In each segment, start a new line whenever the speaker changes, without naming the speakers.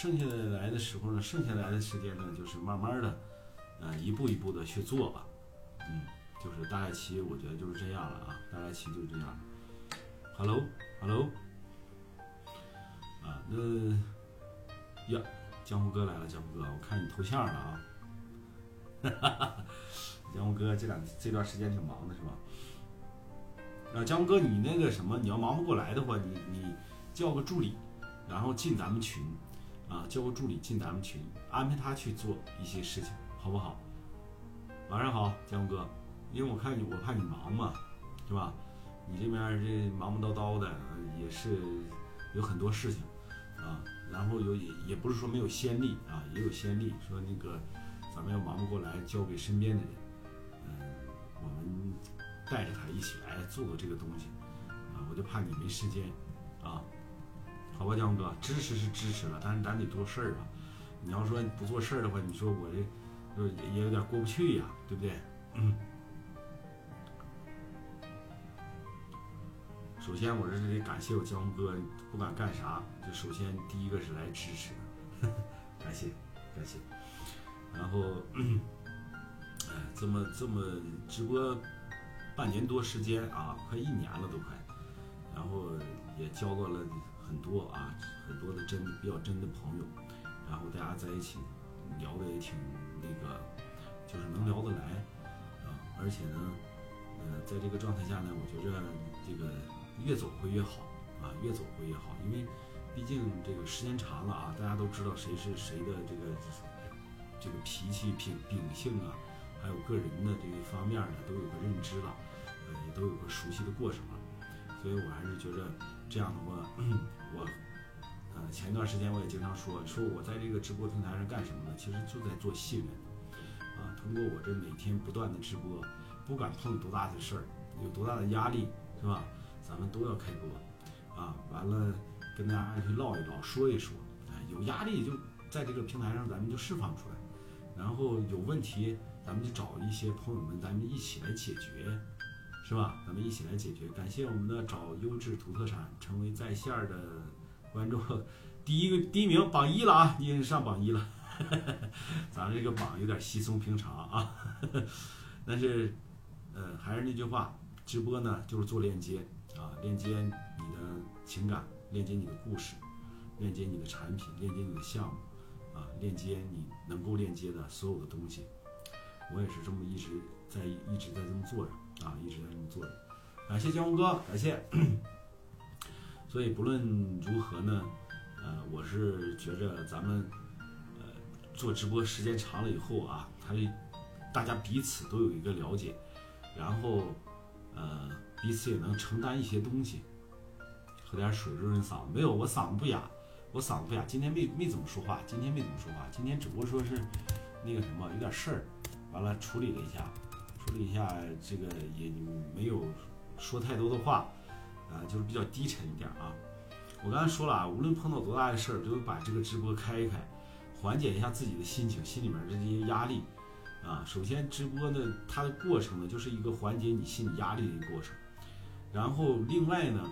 剩下来的时候呢，剩下来的时间呢，就是慢慢的，呃，一步一步的去做吧。嗯，就是大概其我觉得就是这样了啊，大概其就是这样。Hello，Hello，啊，那呀，江湖哥来了，江湖哥，我看你头像了啊。哈哈哈，江湖哥这两这段时间挺忙的是吧？啊，江湖哥，你那个什么，你要忙不过来的话，你你叫个助理，然后进咱们群，啊，叫个助理进咱们群，安排他去做一些事情，好不好？晚上好，江哥，因为我看你，我怕你忙嘛，是吧？你这边这忙忙叨叨的，也是有很多事情啊，然后有也也不是说没有先例啊，也有先例，说那个咱们要忙不过来，交给身边的人，嗯，我们带着他一起来做做这个东西啊，我就怕你没时间啊，好吧，江哥，支持是支持了，但是咱得做事儿啊，你要说不做事儿的话，你说我这也也有点过不去呀，对不对？嗯。首先，我这是得感谢我江哥，不管干啥，就首先第一个是来支持，感谢感谢。然后，哎，这么这么直播半年多时间啊，快一年了都快，然后也交到了很多啊很多的真比较真的朋友，然后大家在一起聊的也挺那个，就是能聊得来啊，而且呢，呃，在这个状态下呢，我觉着这个。越走会越好啊，越走会越好，因为毕竟这个时间长了啊，大家都知道谁是谁的这个这个脾气品秉性啊，还有个人的这一方面呢，都有个认知了，呃，也都有个熟悉的过程了，所以我还是觉得这样的话，我呃前段时间我也经常说，说我在这个直播平台上干什么呢？其实就在做信任啊，通过我这每天不断的直播，不管碰多大的事儿，有多大的压力，是吧？咱们都要开播，啊，完了跟大家去唠一唠，说一说，哎，有压力就在这个平台上，咱们就释放出来，然后有问题，咱们就找一些朋友们，咱们一起来解决，是吧？咱们一起来解决。感谢我们的找优质土特产成为在线的观众，第一个第一名榜一了啊，你已经上榜一了，咱这个榜有点稀松平常啊，但是，呃，还是那句话，直播呢就是做链接。啊，链接你的情感，链接你的故事，链接你的产品，链接你的项目，啊，链接你能够链接的所有的东西。我也是这么一直在一直在这么做着啊，一直在这么做着。感谢江红哥，感谢。所以不论如何呢，呃，我是觉着咱们呃做直播时间长了以后啊，他大家彼此都有一个了解，然后呃。彼此也能承担一些东西，喝点水润润嗓子。没有，我嗓子不哑，我嗓子不哑。今天没没怎么说话，今天没怎么说话。今天只不过说是那个什么，有点事儿，完了处理了一下，处理一下，这个也没有说太多的话，啊，就是比较低沉一点啊。我刚才说了啊，无论碰到多大的事儿，都把这个直播开一开，缓解一下自己的心情，心里面的这些压力啊。首先，直播呢，它的过程呢，就是一个缓解你心理压力的一个过程。然后另外呢，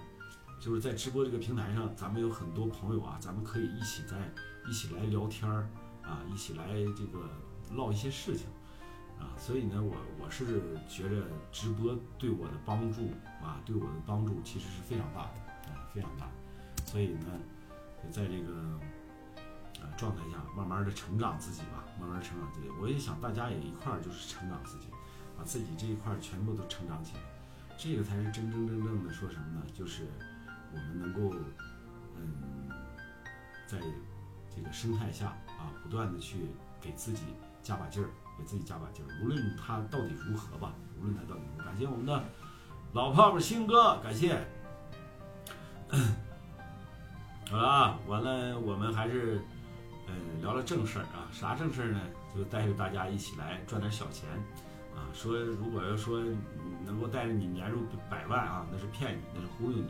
就是在直播这个平台上，咱们有很多朋友啊，咱们可以一起在一起来聊天儿啊，一起来这个唠一些事情啊。所以呢，我我是觉着直播对我的帮助啊，对我的帮助其实是非常大的啊，非常大。所以呢，在这个呃状态下，慢慢的成长自己吧，慢慢成长自己。我也想大家也一块儿就是成长自己，把自己这一块儿全部都成长起来。这个才是真真正正的说什么呢？就是我们能够，嗯，在这个生态下啊，不断的去给自己加把劲儿，给自己加把劲儿。无论他到底如何吧，无论他到底如何，感谢我们的老炮儿星哥，感谢。好了啊，完了，我们还是嗯聊聊正事儿啊。啥正事儿呢？就带着大家一起来赚点小钱。啊，说如果要说能够带着你年入百万啊，那是骗你，那是忽悠你。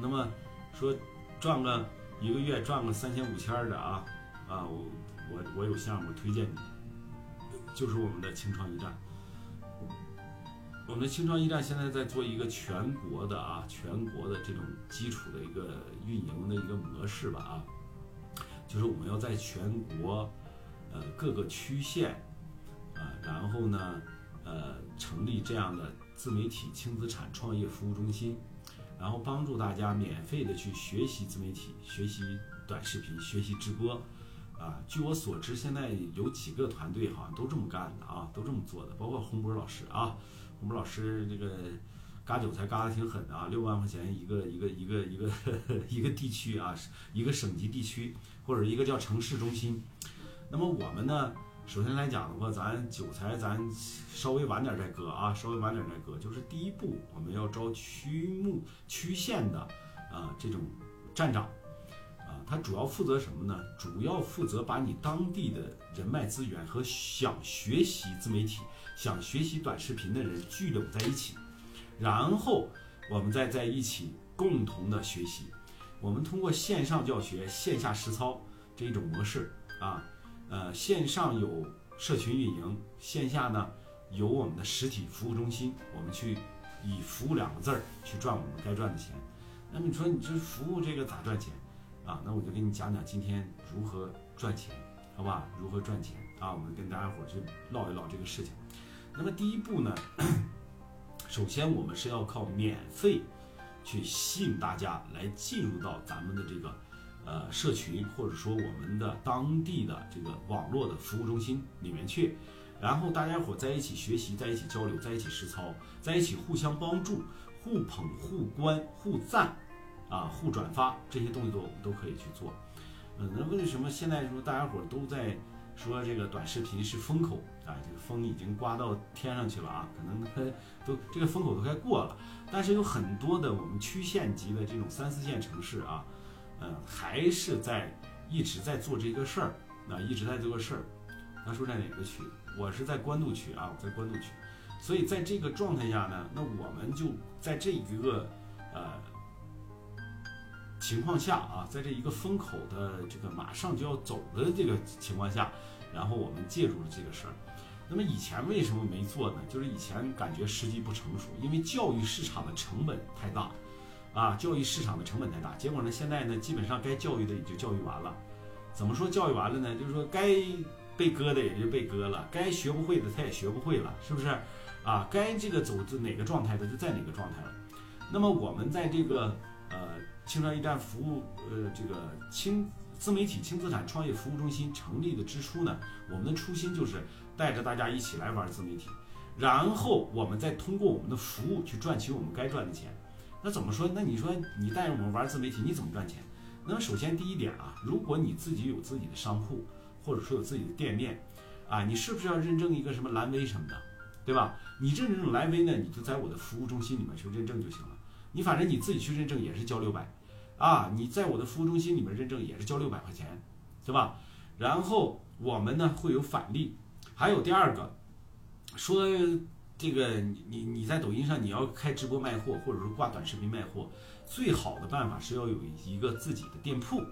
那么说赚个一个月赚个三千五千的啊啊，我我我有项目推荐你，就是我们的清创驿站。我们的清创驿站现在在做一个全国的啊，全国的这种基础的一个运营的一个模式吧啊。就是我们要在全国，呃各个区县，啊，然后呢，呃成立这样的自媒体轻资产创业服务中心，然后帮助大家免费的去学习自媒体、学习短视频、学习直播。啊，据我所知，现在有几个团队好像都这么干的啊，都这么做的，包括洪波老师啊，洪波老师这个割韭菜割的挺狠的啊，六万块钱一个一个一个一个 一个地区啊，一个省级地区或者一个叫城市中心。那么我们呢，首先来讲的话，咱韭菜咱稍微晚点再割啊，稍微晚点再割，就是第一步我们要招区目区县的啊这种站长。他主要负责什么呢？主要负责把你当地的人脉资源和想学习自媒体、想学习短视频的人聚拢在一起，然后我们再在一起共同的学习。我们通过线上教学、线下实操这一种模式啊，呃，线上有社群运营，线下呢有我们的实体服务中心，我们去以服务两个字儿去赚我们该赚的钱。那你说你这服务这个咋赚钱？啊，那我就给你讲讲今天如何赚钱，好吧？如何赚钱啊？我们跟大家伙儿去唠一唠这个事情。那么第一步呢，首先我们是要靠免费去吸引大家来进入到咱们的这个呃社群，或者说我们的当地的这个网络的服务中心里面去，然后大家伙儿在一起学习，在一起交流，在一起实操，在一起互相帮助，互捧互关互赞。啊，互转发这些动作我们都可以去做。嗯，那为什么现在说大家伙都在说这个短视频是风口啊？这个风已经刮到天上去了啊，可能都这个风口都快过了。但是有很多的我们区县级的这种三四线城市啊，嗯，还是在一直在做这个事儿，啊，一直在做个事儿。他说在哪个区？我是在官渡区啊，我在官渡区。所以在这个状态下呢，那我们就在这一个呃。情况下啊，在这一个风口的这个马上就要走的这个情况下，然后我们介入了这个事儿。那么以前为什么没做呢？就是以前感觉时机不成熟，因为教育市场的成本太大，啊，教育市场的成本太大。结果呢，现在呢，基本上该教育的也就教育完了。怎么说教育完了呢？就是说该被割的也就被割了，该学不会的他也学不会了，是不是？啊，该这个走哪个状态的就在哪个状态了。那么我们在这个。青山驿站服务，呃，这个轻自媒体轻资产创业服务中心成立的之初呢，我们的初心就是带着大家一起来玩自媒体，然后我们再通过我们的服务去赚取我们该赚的钱。那怎么说？那你说你带着我们玩自媒体，你怎么赚钱？那首先第一点啊，如果你自己有自己的商铺，或者说有自己的店面，啊，你是不是要认证一个什么蓝 V 什么的，对吧？你认证蓝 V 呢，你就在我的服务中心里面去认证就行了。你反正你自己去认证也是交六百。啊，你在我的服务中心里面认证也是交六百块钱，是吧？然后我们呢会有返利，还有第二个，说这个你你你在抖音上你要开直播卖货，或者说挂短视频卖货，最好的办法是要有一个自己的店铺。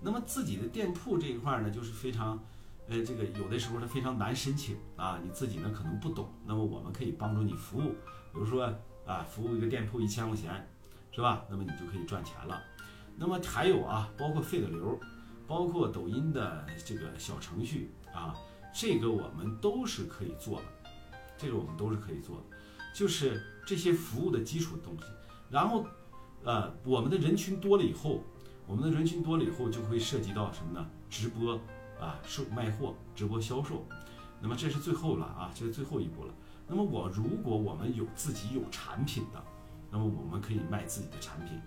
那么自己的店铺这一块呢，就是非常，呃，这个有的时候它非常难申请啊，你自己呢可能不懂，那么我们可以帮助你服务，比如说啊，服务一个店铺一千块钱。是吧？那么你就可以赚钱了。那么还有啊，包括费的流，包括抖音的这个小程序啊，这个我们都是可以做的。这个我们都是可以做的，就是这些服务的基础东西。然后，呃，我们的人群多了以后，我们的人群多了以后，就会涉及到什么呢？直播啊，售卖货，直播销售。那么这是最后了啊，这是最后一步了。那么我如果我们有自己有产品的。那么我们可以卖自己的产品，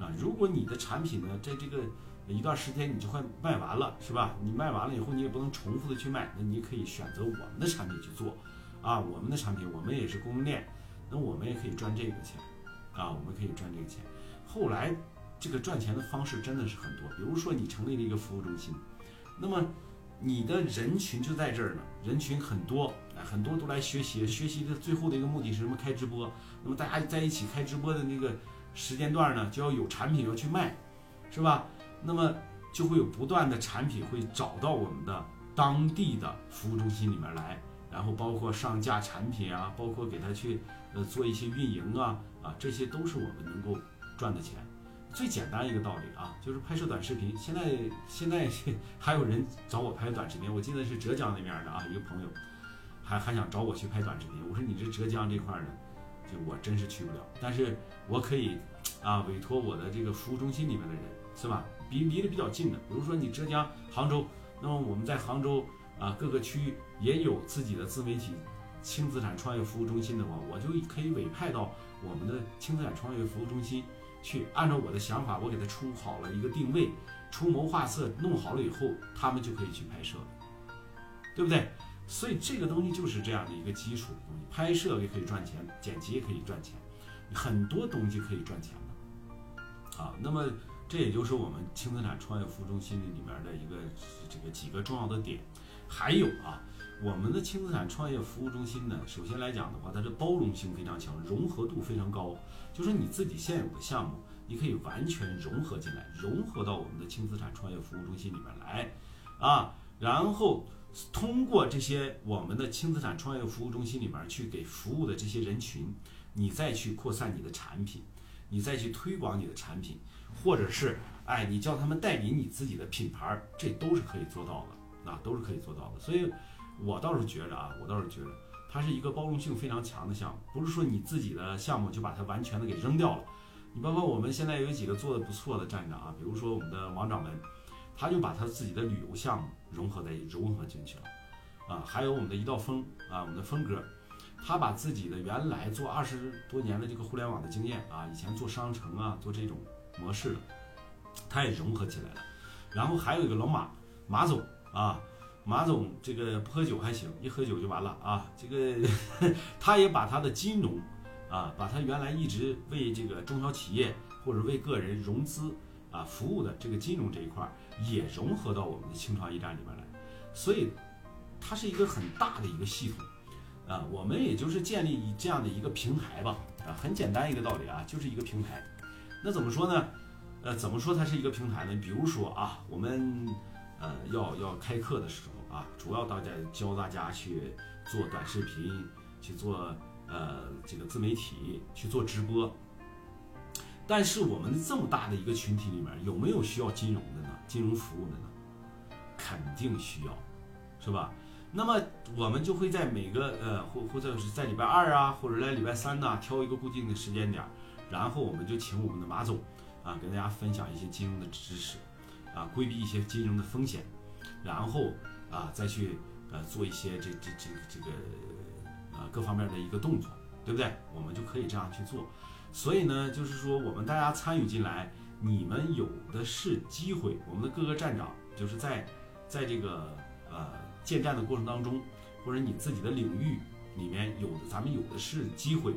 啊，如果你的产品呢，在这个一段时间你就快卖完了，是吧？你卖完了以后，你也不能重复的去卖，那你可以选择我们的产品去做，啊，我们的产品我们也是供应链，那我们也可以赚这个钱，啊，我们可以赚这个钱。后来这个赚钱的方式真的是很多，比如说你成立了一个服务中心，那么你的人群就在这儿呢，人群很多。很多都来学习，学习的最后的一个目的是什么？开直播。那么大家在一起开直播的那个时间段呢，就要有产品要去卖，是吧？那么就会有不断的产品会找到我们的当地的服务中心里面来，然后包括上架产品啊，包括给他去呃做一些运营啊，啊，这些都是我们能够赚的钱。最简单一个道理啊，就是拍摄短视频。现在现在 还有人找我拍短视频，我记得是浙江那边的啊，一个朋友还还想找我去拍短视频。我说你这浙江这块呢，就我真是去不了，但是我可以啊委托我的这个服务中心里面的人，是吧？比离得比较近的，比如说你浙江杭州，那么我们在杭州啊各个区域也有自己的自媒体轻资产创业服务中心的话，我就可以委派到我们的轻资产创业服务中心。去按照我的想法，我给他出好了一个定位，出谋划策，弄好了以后，他们就可以去拍摄，对不对？所以这个东西就是这样的一个基础的东西，拍摄也可以赚钱，剪辑也可以赚钱，很多东西可以赚钱的啊。那么这也就是我们轻资产创业服务中心里面的一个这个几个重要的点，还有啊。我们的轻资产创业服务中心呢，首先来讲的话，它的包容性非常强，融合度非常高。就是你自己现有的项目，你可以完全融合进来，融合到我们的轻资产创业服务中心里面来，啊，然后通过这些我们的轻资产创业服务中心里面去给服务的这些人群，你再去扩散你的产品，你再去推广你的产品，或者是哎，你叫他们代理你自己的品牌，这都是可以做到的，啊，都是可以做到的，所以。我倒是觉着啊，我倒是觉着它是一个包容性非常强的项目，不是说你自己的项目就把它完全的给扔掉了。你包括我们现在有几个做的不错的站长啊，比如说我们的王掌门，他就把他自己的旅游项目融合在融合进去了啊。还有我们的一道风啊，我们的峰哥，他把自己的原来做二十多年的这个互联网的经验啊，以前做商城啊，做这种模式的，他也融合起来了。然后还有一个老马马总啊。马总这个不喝酒还行，一喝酒就完了啊！这个 他也把他的金融啊，把他原来一直为这个中小企业或者为个人融资啊服务的这个金融这一块儿也融合到我们的轻创驿站里边来，所以它是一个很大的一个系统啊。我们也就是建立这样的一个平台吧啊，很简单一个道理啊，就是一个平台。那怎么说呢？呃，怎么说它是一个平台呢？比如说啊，我们呃要要开课的时候。啊，主要大家教大家去做短视频，去做呃这个自媒体，去做直播。但是我们这么大的一个群体里面，有没有需要金融的呢？金融服务的呢？肯定需要，是吧？那么我们就会在每个呃或或者是在礼拜二啊，或者在礼拜三呐，挑一个固定的时间点，然后我们就请我们的马总啊，给大家分享一些金融的知识，啊，规避一些金融的风险，然后。啊，再去呃做一些这这这这个呃各方面的一个动作，对不对？我们就可以这样去做。所以呢，就是说我们大家参与进来，你们有的是机会。我们的各个站长就是在在这个呃建站的过程当中，或者你自己的领域里面有的，咱们有的是机会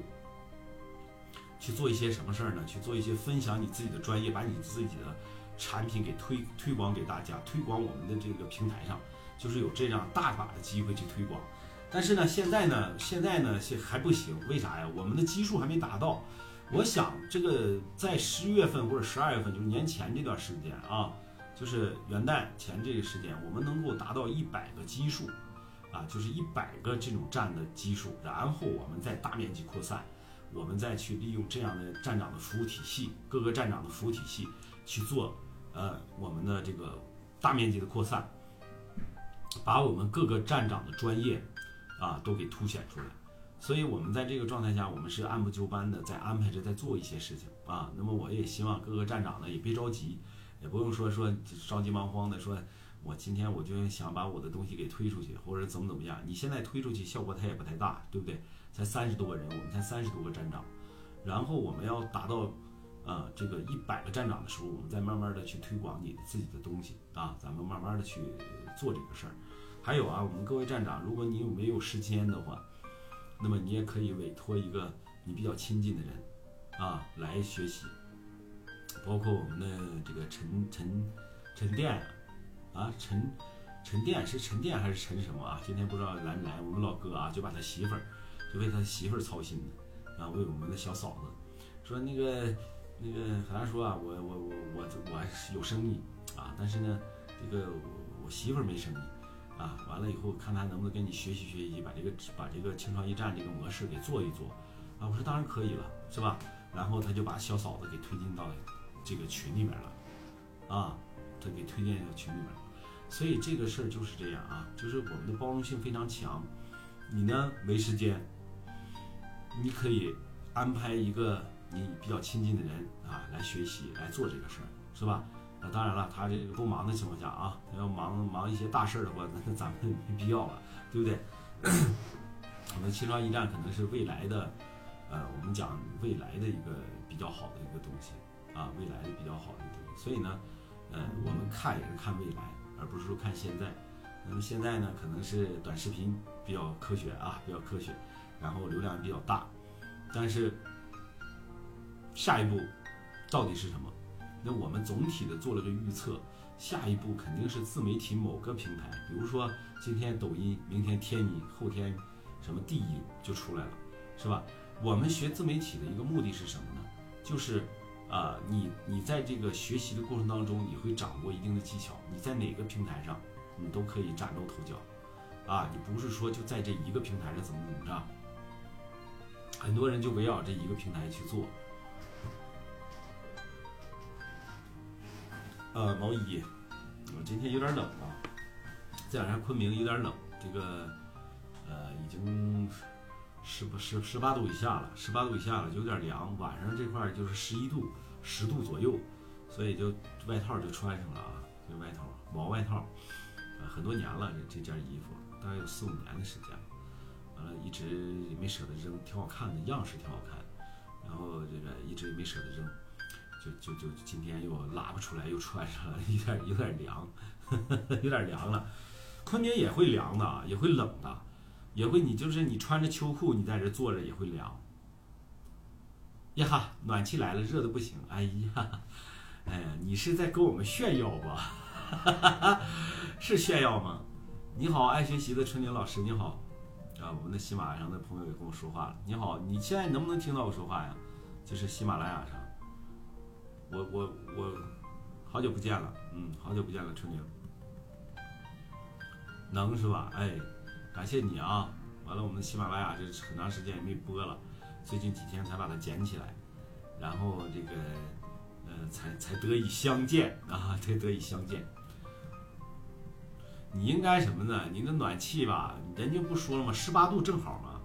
去做一些什么事儿呢？去做一些分享你自己的专业，把你自己的产品给推推广给大家，推广我们的这个平台上。就是有这样大把的机会去推广，但是呢，现在呢，现在呢，现还不行，为啥呀？我们的基数还没达到。我想这个在十一月份或者十二月份，就是年前这段时间啊，就是元旦前这个时间，我们能够达到一百个基数，啊，就是一百个这种站的基数，然后我们再大面积扩散，我们再去利用这样的站长的服务体系，各个站长的服务体系去做，呃，我们的这个大面积的扩散。把我们各个站长的专业，啊，都给凸显出来，所以，我们在这个状态下，我们是按部就班的在安排着在做一些事情啊。那么，我也希望各个站长呢也别着急，也不用说说着急忙慌的说，我今天我就想把我的东西给推出去，或者怎么怎么样。你现在推出去效果它也不太大，对不对？才三十多个人，我们才三十多个站长，然后我们要达到，呃，这个一百个站长的时候，我们再慢慢的去推广你自己的东西啊，咱们慢慢的去做这个事儿。还有啊，我们各位站长，如果你有没有时间的话，那么你也可以委托一个你比较亲近的人，啊，来学习。包括我们的这个陈陈陈店，啊啊陈陈店是陈店还是陈什么啊？今天不知道来没来。我们老哥啊，就把他媳妇儿，就为他媳妇儿操心的，啊，为我们的小嫂子，说那个那个和他说啊，我我我我我有生意啊，但是呢，这个我媳妇儿没生意。啊，完了以后看他能不能跟你学习学习，把这个把这个轻创驿站这个模式给做一做，啊，我说当然可以了，是吧？然后他就把小嫂子给推进到这个群里面了，啊，他给推荐到群里面。所以这个事儿就是这样啊，就是我们的包容性非常强。你呢没时间，你可以安排一个你比较亲近的人啊来学习来做这个事儿，是吧？那当然了，他这个不忙的情况下啊，他要忙忙一些大事儿的话，那咱们没必要了，对不对？我们青创驿站可能是未来的，呃，我们讲未来的一个比较好的一个东西啊，未来的比较好的一个东西。所以呢，呃，我们看也是看未来。而不是说看现在，那么现在呢，可能是短视频比较科学啊，比较科学，然后流量比较大，但是下一步到底是什么？那我们总体的做了个预测，下一步肯定是自媒体某个平台，比如说今天抖音，明天天尼，后天什么地一就出来了，是吧？我们学自媒体的一个目的是什么呢？就是。啊，你你在这个学习的过程当中，你会掌握一定的技巧。你在哪个平台上，你都可以崭露头角。啊，你不是说就在这一个平台上怎么怎么着，很多人就围绕这一个平台去做。呃，毛衣，我今天有点冷啊，这两天昆明有点冷，这个呃已经。十不十十八度以下了，十八度以下了就有点凉。晚上这块就是十一度、十度左右，所以就外套就穿上了啊，这外套毛外套，呃，很多年了这这件衣服，大概有四五年的时间了。完了，一直也没舍得扔，挺好看的，样式挺好看。然后这个一直也没舍得扔，就就就今天又拉不出来，又穿上了，有点有点凉，有点凉了。昆明也会凉的啊，也会冷的。也会，你就是你穿着秋裤，你在这坐着也会凉。呀哈，暖气来了，热的不行。哎呀，哎呀，你是在跟我们炫耀吧？是炫耀吗？你好，爱学习的春宁老师，你好。啊，我们的喜马拉雅上的朋友也跟我说话了。你好，你现在能不能听到我说话呀？就是喜马拉雅上，我我我，好久不见了，嗯，好久不见了，春玲。能是吧？哎。感谢你啊！完了，我们喜马拉雅这很长时间也没播了，最近几天才把它捡起来，然后这个呃才才得以相见啊，才得以相见。你应该什么呢？你的暖气吧，人家不说了吗？十八度正好嘛。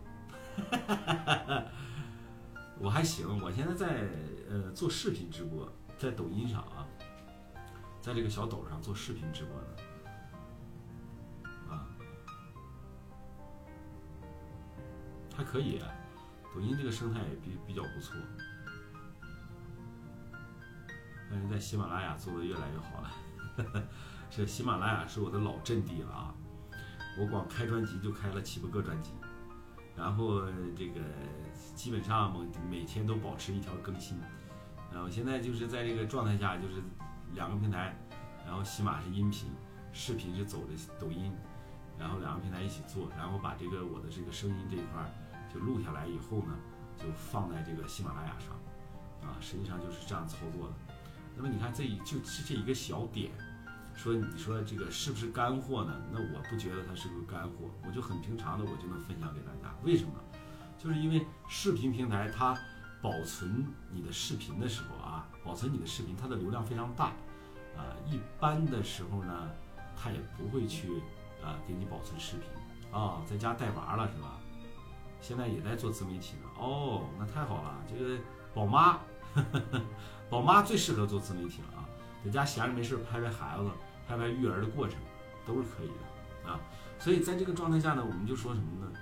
我还行，我现在在呃做视频直播，在抖音上啊，在这个小抖上做视频直播呢。还可以，抖音这个生态也比比较不错，但是在喜马拉雅做的越来越好了。这喜马拉雅是我的老阵地了啊！我光开专辑就开了七八个专辑，然后这个基本上每每天都保持一条更新。然后现在就是在这个状态下，就是两个平台，然后喜马是音频，视频是走的抖音，然后两个平台一起做，然后把这个我的这个声音这一块。就录下来以后呢，就放在这个喜马拉雅上，啊，实际上就是这样操作的。那么你看，这一就是这一个小点，说你说这个是不是干货呢？那我不觉得它是个干货，我就很平常的，我就能分享给大家。为什么？就是因为视频平台它保存你的视频的时候啊，保存你的视频，它的流量非常大，啊，一般的时候呢，它也不会去啊给你保存视频啊，在家带娃了是吧？现在也在做自媒体呢，哦，那太好了。这个宝妈，宝妈最适合做自媒体了啊，在家闲着没事拍拍孩子，拍拍育儿的过程，都是可以的啊。所以在这个状态下呢，我们就说什么呢？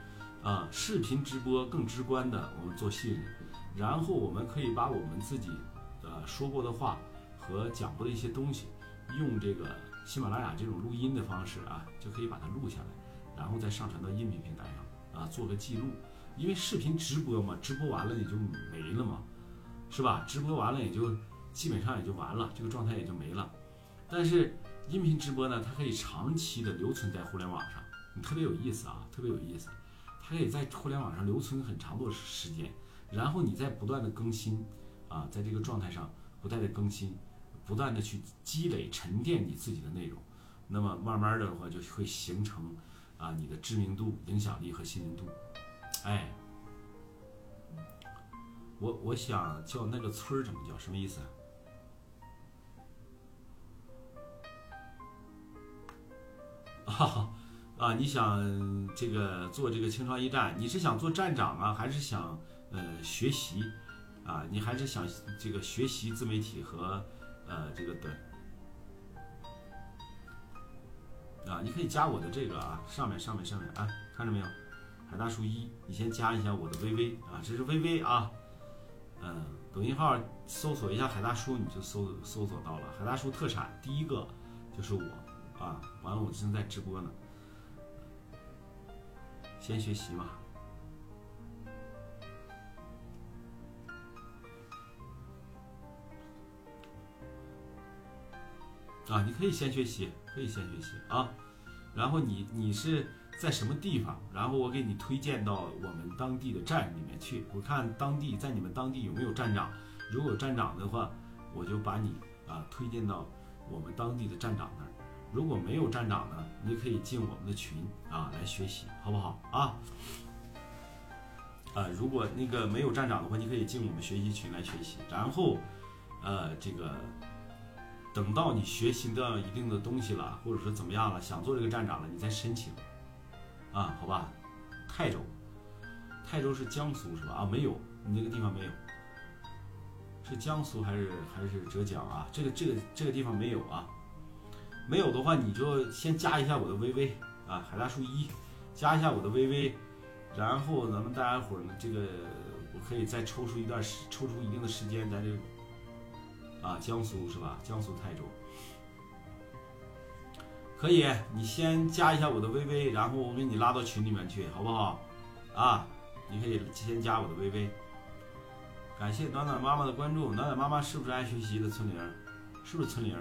啊，视频直播更直观的，我们做信任，然后我们可以把我们自己呃说过的话和讲过的一些东西，用这个喜马拉雅这种录音的方式啊，就可以把它录下来，然后再上传到音频平台上啊，做个记录。因为视频直播嘛，直播完了也就没了嘛，是吧？直播完了也就基本上也就完了，这个状态也就没了。但是音频直播呢，它可以长期的留存在互联网上，你特别有意思啊，特别有意思。它可以在互联网上留存很长的时间，然后你再不断的更新啊，在这个状态上不断的更新，不断的去积累沉淀你自己的内容，那么慢慢的话就会形成啊你的知名度、影响力和信任度。哎，我我想叫那个村儿怎么叫？什么意思？啊 啊，你想这个做这个清创驿站，你是想做站长啊，还是想呃学习啊？你还是想这个学习自媒体和呃这个短啊？你可以加我的这个啊，上面上面上面啊，看着没有？海大叔一，你先加一下我的微微啊，这是微微啊，嗯，抖音号搜索一下海大叔，你就搜搜索到了。海大叔特产第一个就是我啊，完了我正在直播呢，先学习嘛。啊，你可以先学习，可以先学习啊，然后你你是。在什么地方？然后我给你推荐到我们当地的站里面去。我看当地在你们当地有没有站长，如果有站长的话，我就把你啊推荐到我们当地的站长那儿。如果没有站长呢，你可以进我们的群啊来学习，好不好啊？啊，如果那个没有站长的话，你可以进我们学习群来学习。然后，呃，这个等到你学习到一定的东西了，或者说怎么样了，想做这个站长了，你再申请。啊，好吧，泰州，泰州是江苏是吧？啊，没有，你那个地方没有，是江苏还是还是浙江啊？这个这个这个地方没有啊，没有的话你就先加一下我的微微啊，海大叔一，加一下我的微微，然后咱们大家伙呢，这个我可以再抽出一段时，抽出一定的时间，咱就啊，江苏是吧？江苏泰州。可以，你先加一下我的微微，然后我给你拉到群里面去，好不好？啊，你可以先加我的微微。感谢暖暖妈妈的关注，暖暖妈妈是不是爱学习的村玲？是不是村玲？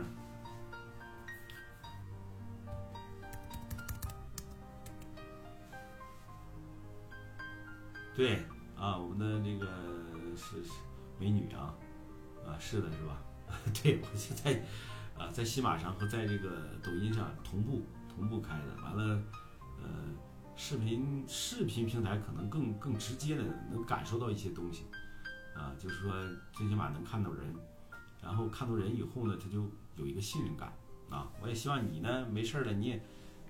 对，啊，我们的那个是是美女啊，啊，是的，是吧？对，我现在。啊，在喜马上和在这个抖音上同步同步开的，完了，呃，视频视频平台可能更更直接的能感受到一些东西，啊，就是说最起码能看到人，然后看到人以后呢，他就有一个信任感啊。我也希望你呢，没事儿了，你也，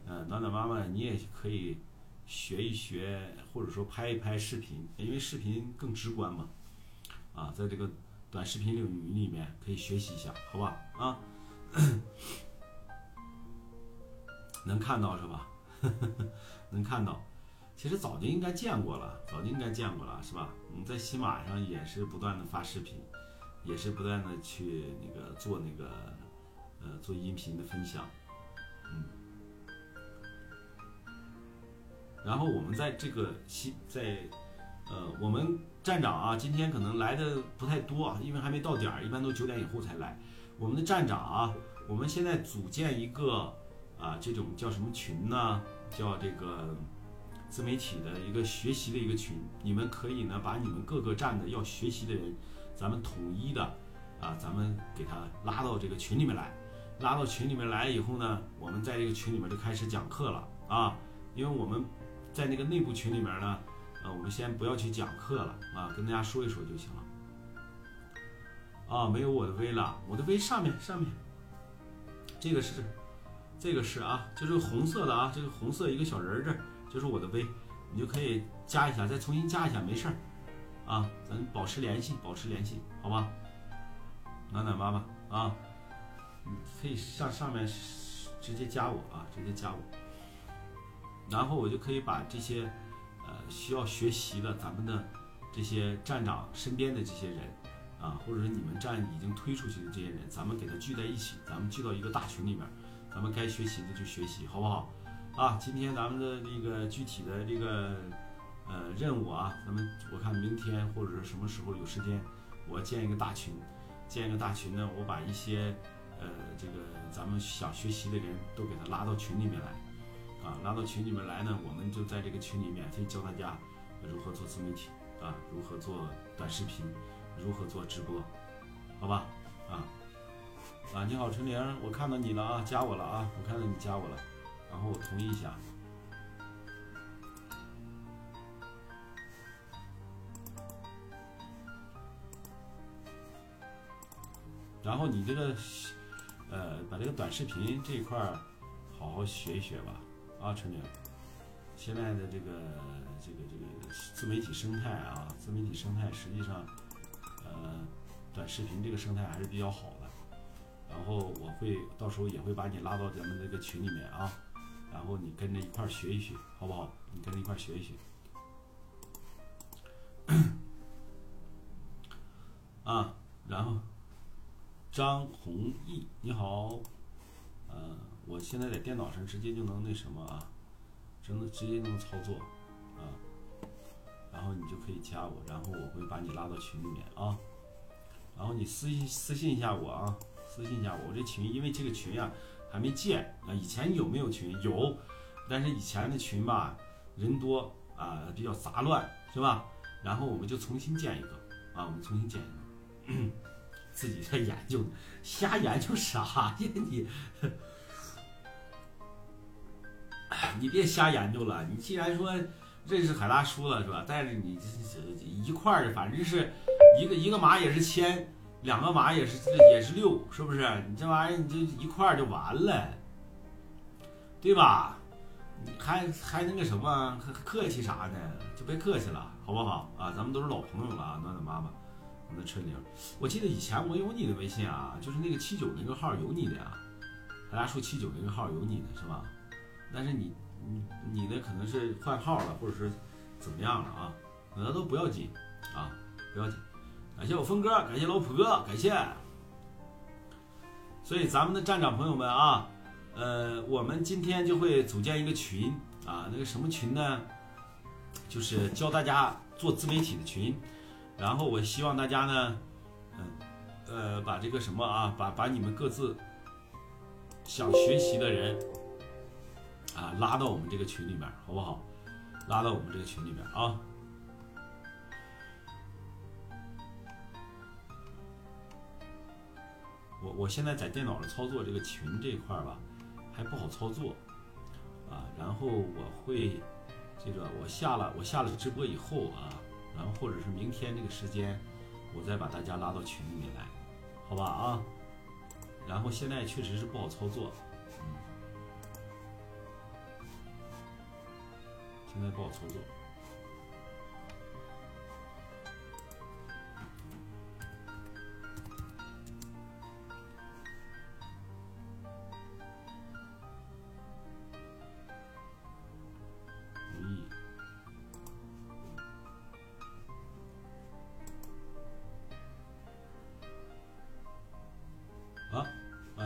呃，暖暖妈妈，你也可以学一学，或者说拍一拍视频，因为视频更直观嘛，啊，在这个短视频领域里面可以学习一下，好吧？啊。能看到是吧？能看到，其实早就应该见过了，早就应该见过了，是吧？你在喜马上也是不断的发视频，也是不断的去那个做那个呃做音频的分享，然后我们在这个西在呃我们站长啊，今天可能来的不太多啊，因为还没到点儿，一般都九点以后才来。我们的站长啊，我们现在组建一个啊，这种叫什么群呢？叫这个自媒体的一个学习的一个群。你们可以呢，把你们各个站的要学习的人，咱们统一的啊，咱们给他拉到这个群里面来。拉到群里面来以后呢，我们在这个群里面就开始讲课了啊。因为我们在那个内部群里面呢，呃，我们先不要去讲课了啊，跟大家说一说就行了。啊，没有我的微了，我的微上面上面，这个是，这个是啊，就是红色的啊，这个红色一个小人儿这就是我的微，你就可以加一下，再重新加一下，没事儿，啊，咱保持联系，保持联系，好吧？暖暖妈妈啊，你可以上上面直接加我啊，直接加我，然后我就可以把这些呃需要学习的咱们的这些站长身边的这些人。啊，或者是你们站已经推出去的这些人，咱们给他聚在一起，咱们聚到一个大群里面，咱们该学习的就学习，好不好？啊，今天咱们的那个具体的这个呃任务啊，咱们我看明天或者是什么时候有时间，我建一个大群，建一个大群呢，我把一些呃这个咱们想学习的人都给他拉到群里面来，啊，拉到群里面来呢，我们就在这个群里免费教大家如何做自媒体啊，如何做短视频。如何做直播？好吧，啊啊！你好，陈玲，我看到你了啊，加我了啊，我看到你加我了，然后我同意一下。然后你这个，呃，把这个短视频这一块儿好好学一学吧，啊，陈玲。现在的这个这个这个自媒体生态啊，自媒体生态实际上，呃，短视频这个生态还是比较好的。然后我会到时候也会把你拉到咱们这个群里面啊，然后你跟着一块儿学一学，好不好？你跟着一块儿学一学。啊，然后张弘毅，你好，我现在在电脑上直接就能那什么啊，真的直接能操作啊，然后你就可以加我，然后我会把你拉到群里面啊，然后你私信私信一下我啊，私信一下我，我这群因为这个群呀还没建啊，以前有没有群有，但是以前的群吧人多啊比较杂乱是吧？然后我们就重新建一个啊，我们重新建一个。自己在研究，瞎研究啥呀你？你别瞎研究了。你既然说认识海大叔了是吧？带着你这一块儿，反正是一个一个码也是千，两个码也是也是六，是不是？你这玩意儿你就一块儿就完了，对吧？还还那个什么，客气啥呢？就别客气了，好不好啊？咱们都是老朋友了啊，暖暖妈妈。那春玲，我记得以前我有你的微信啊，就是那个七九那个号有你的呀，海大叔七九那个号有你的是吧？但是你你你的可能是换号了，或者是怎么样了啊？那都不要紧啊，不要紧。感谢我峰哥，感谢老普哥，感谢。所以咱们的站长朋友们啊，呃，我们今天就会组建一个群啊，那个什么群呢？就是教大家做自媒体的群。然后我希望大家呢，嗯，呃，把这个什么啊，把把你们各自想学习的人啊拉到我们这个群里面，好不好？拉到我们这个群里面啊。我我现在在电脑上操作这个群这块吧，还不好操作啊。然后我会这个我下了我下了直播以后啊。然后或者是明天这个时间，我再把大家拉到群里面来，好吧啊？然后现在确实是不好操作，现在不好操作。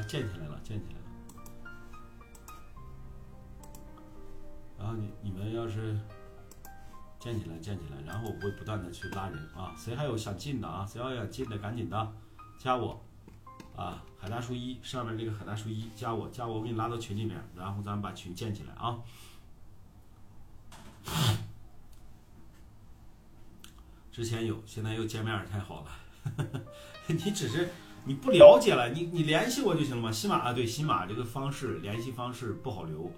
建起来了，建起来了。建起来，建起来，然后我会不断的去拉人啊。谁还有想进的啊？谁要想进的，赶紧的加我啊！海大叔一上面这个海大叔一加我，加我，我给你拉到群里面，然后咱们把群建起来啊。之前有，现在又见面太好了。你只是。你不了解了，你你联系我就行了嘛。西马啊，对，西马这个方式联系方式不好留，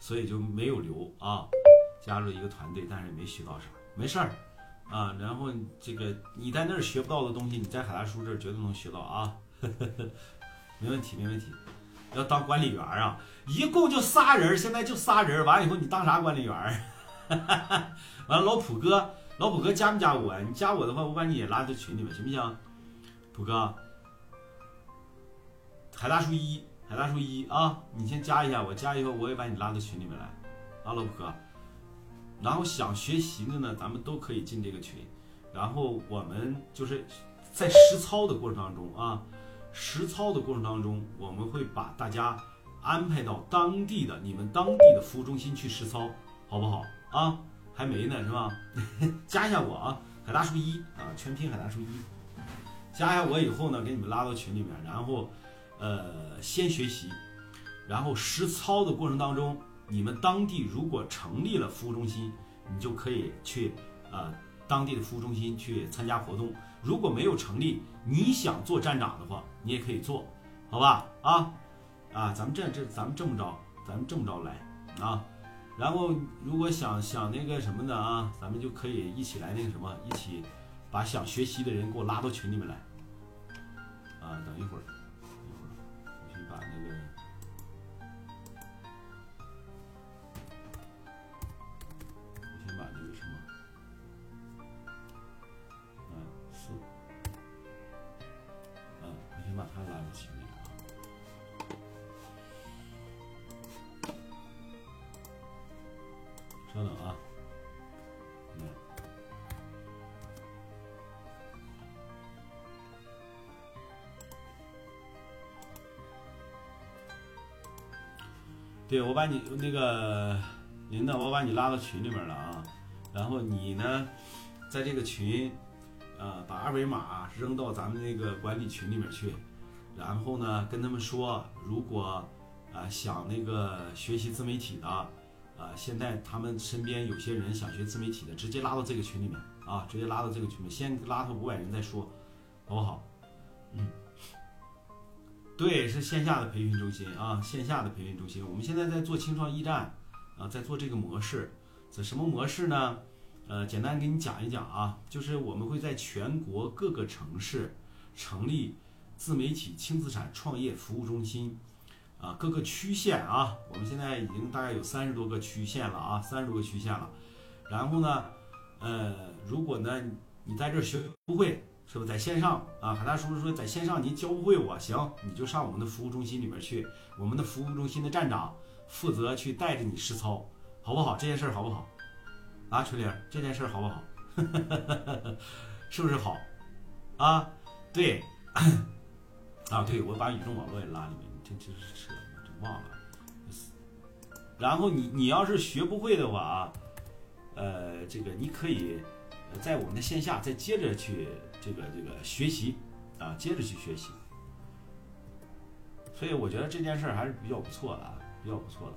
所以就没有留啊。加入一个团队，但是也没学到啥，没事儿啊。然后这个你在那儿学不到的东西，你在海大叔这儿绝对能学到啊。没问题，没问题。要当管理员啊，一共就仨人，现在就仨人。完了以后你当啥管理员？完了，老普哥，老普哥加没加我？你加我的话，我把你也拉到群里面，行不行？普哥。海大叔一，海大叔一啊，你先加一下我，加以后我也把你拉到群里面来，啊，老普哥。然后想学习的呢，咱们都可以进这个群。然后我们就是在实操的过程当中啊，实操的过程当中，我们会把大家安排到当地的你们当地的服务中心去实操，好不好啊？还没呢是吧？加一下我啊，海大叔一啊，全拼海大叔一。加一下我以后呢，给你们拉到群里面，然后。呃，先学习，然后实操的过程当中，你们当地如果成立了服务中心，你就可以去呃当地的服务中心去参加活动。如果没有成立，你想做站长的话，你也可以做，好吧？啊啊，咱们这这咱们这么着，咱们这么着来啊。然后如果想想那个什么的啊，咱们就可以一起来那个什么，一起把想学习的人给我拉到群里面来啊。等一会儿。对，我把你那个琳达，我把你拉到群里面了啊。然后你呢，在这个群，呃，把二维码扔到咱们那个管理群里面去。然后呢，跟他们说，如果啊想那个学习自媒体的，啊，现在他们身边有些人想学自媒体的，直接拉到这个群里面啊，直接拉到这个群里面，先拉他五百人再说，好不好？嗯。对，是线下的培训中心啊，线下的培训中心。我们现在在做青创驿站，啊，在做这个模式。这什么模式呢？呃，简单给你讲一讲啊，就是我们会在全国各个城市成立自媒体轻资产创业服务中心，啊，各个区县啊，我们现在已经大概有三十多个区县了啊，三十多个区县了。然后呢，呃，如果呢你在这学不会。是不在线上啊？海大叔说，在线上您教不会我，行，你就上我们的服务中心里面去，我们的服务中心的站长负责去带着你实操，好不好？这件事好不好？啊，春玲，这件事好不好？是不是好？啊，对，啊，对，我把宇宙网络也拉里面，这这是扯，真忘了。然后你你要是学不会的话啊，呃，这个你可以在我们的线下再接着去。这个这个学习啊，接着去学习，所以我觉得这件事还是比较不错的啊，比较不错的。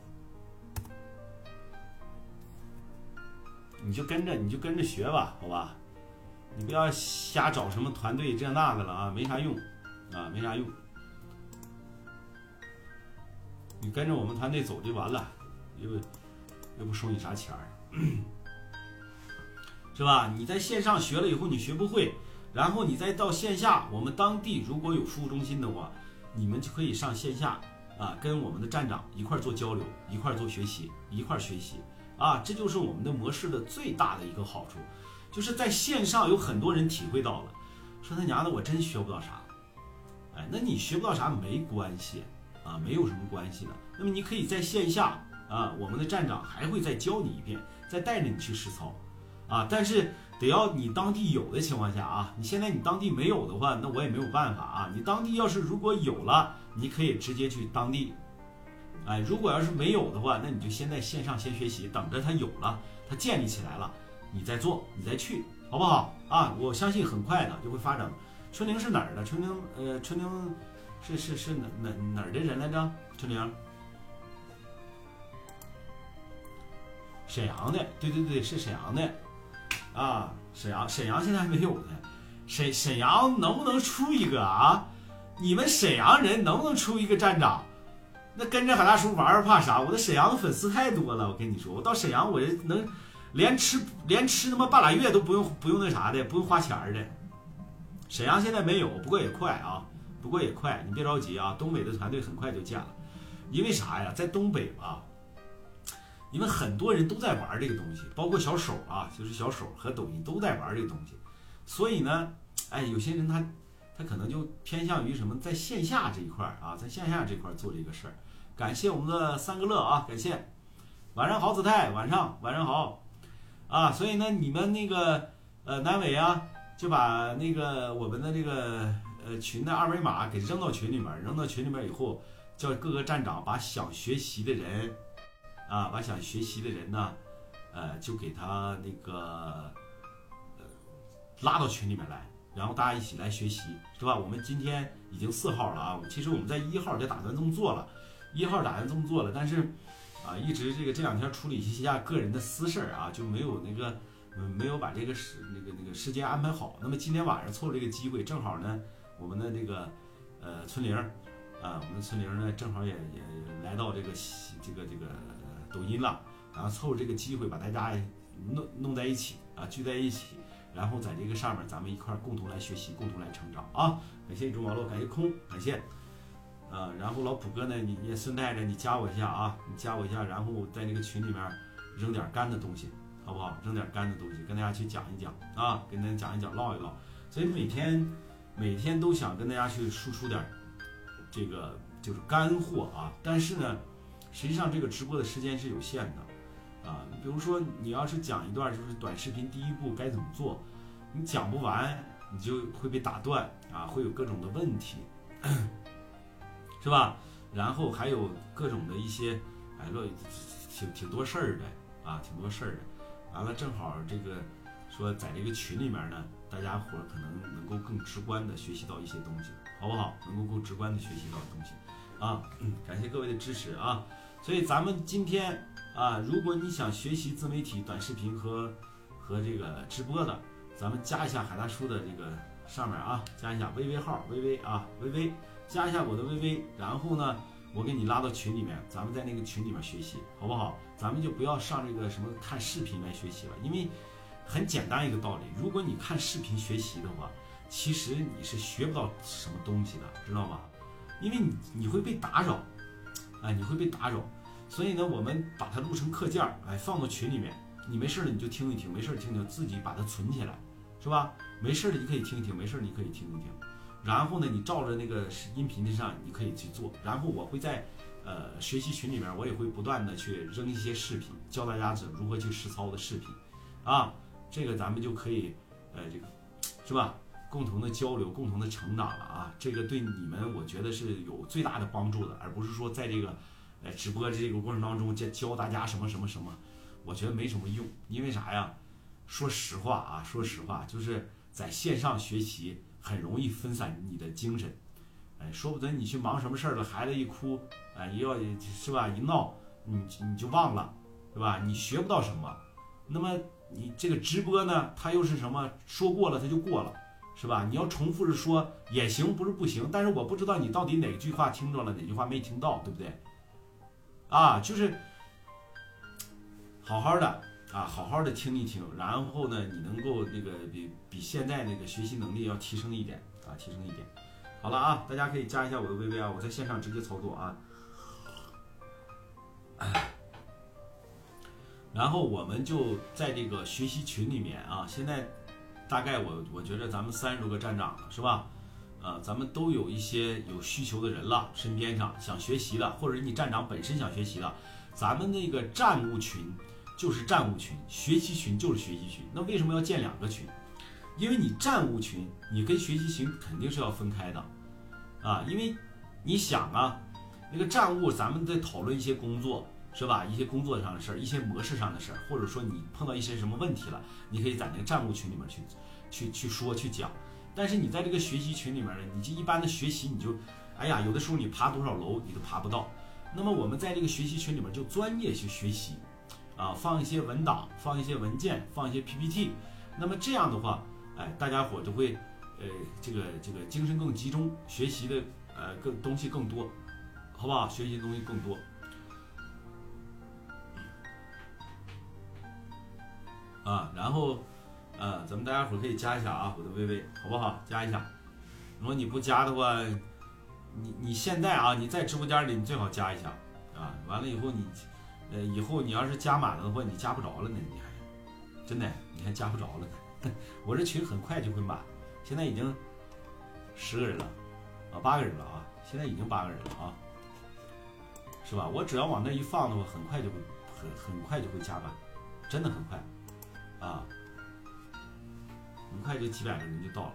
你就跟着你就跟着学吧，好吧？你不要瞎找什么团队这那的了啊，没啥用啊，没啥用。你跟着我们团队走就完了，又又不收你啥钱儿，是吧？你在线上学了以后，你学不会。然后你再到线下，我们当地如果有服务中心的话，你们就可以上线下啊，跟我们的站长一块做交流，一块做学习，一块学习啊，这就是我们的模式的最大的一个好处，就是在线上有很多人体会到了，说他娘的我真学不到啥，哎，那你学不到啥没关系啊，没有什么关系的。那么你可以在线下啊，我们的站长还会再教你一遍，再带着你去实操啊，但是。得要你当地有的情况下啊，你现在你当地没有的话，那我也没有办法啊。你当地要是如果有了，你可以直接去当地，哎，如果要是没有的话，那你就先在线上先学习，等着它有了，它建立起来了，你再做，你再去，好不好啊？我相信很快的就会发展。春玲是哪儿的？春玲，呃，春玲是是是哪哪哪儿的人来着？春玲，沈阳的，对对对，是沈阳的。啊，沈阳，沈阳现在还没有呢。沈沈阳能不能出一个啊？你们沈阳人能不能出一个站长？那跟着海大叔玩玩怕啥？我的沈阳的粉丝太多了，我跟你说，我到沈阳我能连吃连吃他妈半拉月都不用不用那啥的，不用花钱的。沈阳现在没有，不过也快啊，不过也快，你别着急啊，东北的团队很快就建了。因为啥呀？在东北吧。因为很多人都在玩这个东西，包括小手啊，就是小手和抖音都在玩这个东西，所以呢，哎，有些人他他可能就偏向于什么，在线下这一块儿啊，在线下这块做这个事儿。感谢我们的三个乐啊，感谢，晚上好，子泰，晚上晚上好，啊，所以呢，你们那个呃南伟啊，就把那个我们的这个呃群的二维码给扔到群里面，扔到群里面以后，叫各个站长把想学习的人。啊，把想学习的人呢，呃，就给他那个呃拉到群里面来，然后大家一起来学习，是吧？我们今天已经四号了啊，其实我们在一号就打算这么做了，一号打算这么做了，但是啊，一直这个这两天处理一下个人的私事儿啊，就没有那个没有把这个时那个那个时间安排好。那么今天晚上凑这个机会，正好呢，我们的那个呃村玲啊，我们的村玲呢，正好也也来到这个这个这个。抖音了，然后凑这个机会把大家弄弄在一起啊，聚在一起，然后在这个上面咱们一块共同来学习，共同来成长啊！感谢宇宙网络，感谢空，感谢啊！然后老普哥呢，你也顺带着你加我一下啊，你加我一下，然后在那个群里面扔点干的东西，好不好？扔点干的东西，跟大家去讲一讲啊，跟大家讲一讲，唠一唠。所以每天每天都想跟大家去输出点这个就是干货啊，但是呢。实际上，这个直播的时间是有限的，啊，比如说你要是讲一段就是短视频第一步该怎么做，你讲不完，你就会被打断啊，会有各种的问题，是吧？然后还有各种的一些，哎，乱，挺挺多事儿的啊，挺多事儿的。完了，正好这个说在这个群里面呢，大家伙可能能够更直观的学习到一些东西，好不好？能够更直观的学习到东西啊！感谢各位的支持啊！所以咱们今天啊，如果你想学习自媒体短视频和和这个直播的，咱们加一下海大叔的这个上面啊，加一下微微号微微啊微微，加一下我的微微，然后呢，我给你拉到群里面，咱们在那个群里面学习，好不好？咱们就不要上这个什么看视频来学习了，因为很简单一个道理，如果你看视频学习的话，其实你是学不到什么东西的，知道吗？因为你你会被打扰，哎，你会被打扰。所以呢，我们把它录成课件儿，哎，放到群里面。你没事了你就听一听，没事听听，自己把它存起来，是吧？没事的你可以听一听，没事你可以听一听。然后呢，你照着那个音频的上，你可以去做。然后我会在呃学习群里面，我也会不断的去扔一些视频，教大家怎如何去实操的视频，啊，这个咱们就可以呃这个是吧？共同的交流，共同的成长了啊！这个对你们我觉得是有最大的帮助的，而不是说在这个。呃直播这个过程当中教教大家什么什么什么，我觉得没什么用，因为啥呀？说实话啊，说实话，就是在线上学习很容易分散你的精神，哎，说不准你去忙什么事儿了，孩子一哭，哎，一要是吧一闹，你你就忘了，对吧？你学不到什么。那么你这个直播呢，它又是什么？说过了它就过了，是吧？你要重复着说也行，不是不行，但是我不知道你到底哪句话听着了，哪句话没听到，对不对？啊，就是好好的啊，好好的听一听，然后呢，你能够那个比比现在那个学习能力要提升一点啊，提升一点。好了啊，大家可以加一下我的微微啊，我在线上直接操作啊。然后我们就在这个学习群里面啊，现在大概我我觉得咱们三十多个站长了，是吧？啊，咱们都有一些有需求的人了，身边上想学习的，或者你站长本身想学习的，咱们那个站务群就是站务群，学习群就是学习群。那为什么要建两个群？因为你站务群，你跟学习群肯定是要分开的，啊，因为你想啊，那个站务咱们在讨论一些工作，是吧？一些工作上的事儿，一些模式上的事儿，或者说你碰到一些什么问题了，你可以在那个站务群里面去去去说去讲。但是你在这个学习群里面呢，你就一般的学习，你就，哎呀，有的时候你爬多少楼你都爬不到。那么我们在这个学习群里面就专业去学习，啊，放一些文档，放一些文件，放一些 PPT。那么这样的话，哎，大家伙就会，呃，这个这个精神更集中，学习的呃更东西更多，好不好？学习的东西更多。啊，然后。嗯，咱们大家伙可以加一下啊，我的微微，好不好？加一下。如果你不加的话，你你现在啊，你在直播间里，你最好加一下啊。完了以后你，呃，以后你要是加满了的话，你加不着了呢，你还真的你还加不着了呢。我这群很快就会满，现在已经十个人了啊，八个人了啊，现在已经八个人了啊，是吧？我只要往那一放的话，很快就会很很快就会加满，真的很快啊。很快就几百个人就到了，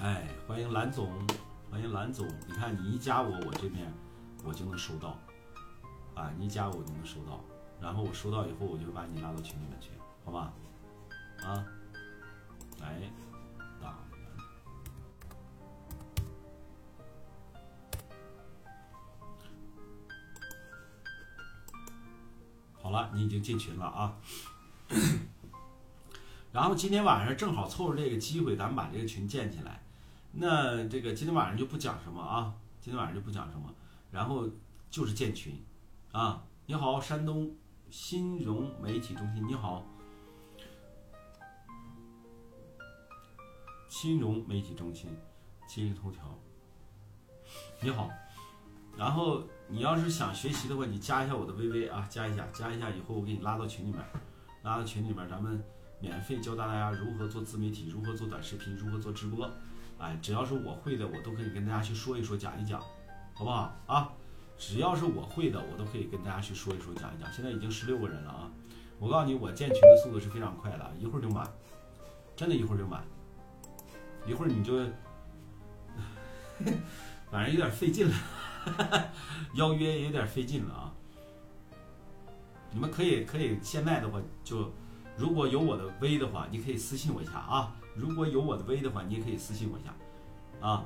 哎，欢迎蓝总，欢迎蓝总，你看你一加我，我这边我就能收到，啊，你一加我就能收到，然后我收到以后，我就把你拉到群里面去，好吧？啊，来，好了，你已经进群了啊。然后今天晚上正好凑着这个机会，咱们把这个群建起来。那这个今天晚上就不讲什么啊，今天晚上就不讲什么，然后就是建群啊。你好，山东新融媒体中心，你好，新融媒体中心，今日头条，你好。然后你要是想学习的话，你加一下我的微微啊，加一下，加一下以后我给你拉到群里面，拉到群里面，咱们。免费教大家如何做自媒体，如何做短视频，如何做直播，哎，只要是我会的，我都可以跟大家去说一说，讲一讲，好不好啊？只要是我会的，我都可以跟大家去说一说、讲一讲。现在已经十六个人了啊！我告诉你，我建群的速度是非常快的，一会儿就满，真的，一会儿就满，一会儿你就，反正有点费劲了，哈 哈邀约有点费劲了啊！你们可以可以现在的话，就如果有我的微的话，你可以私信我一下啊！如果有我的微的话，你也可以私信我一下啊！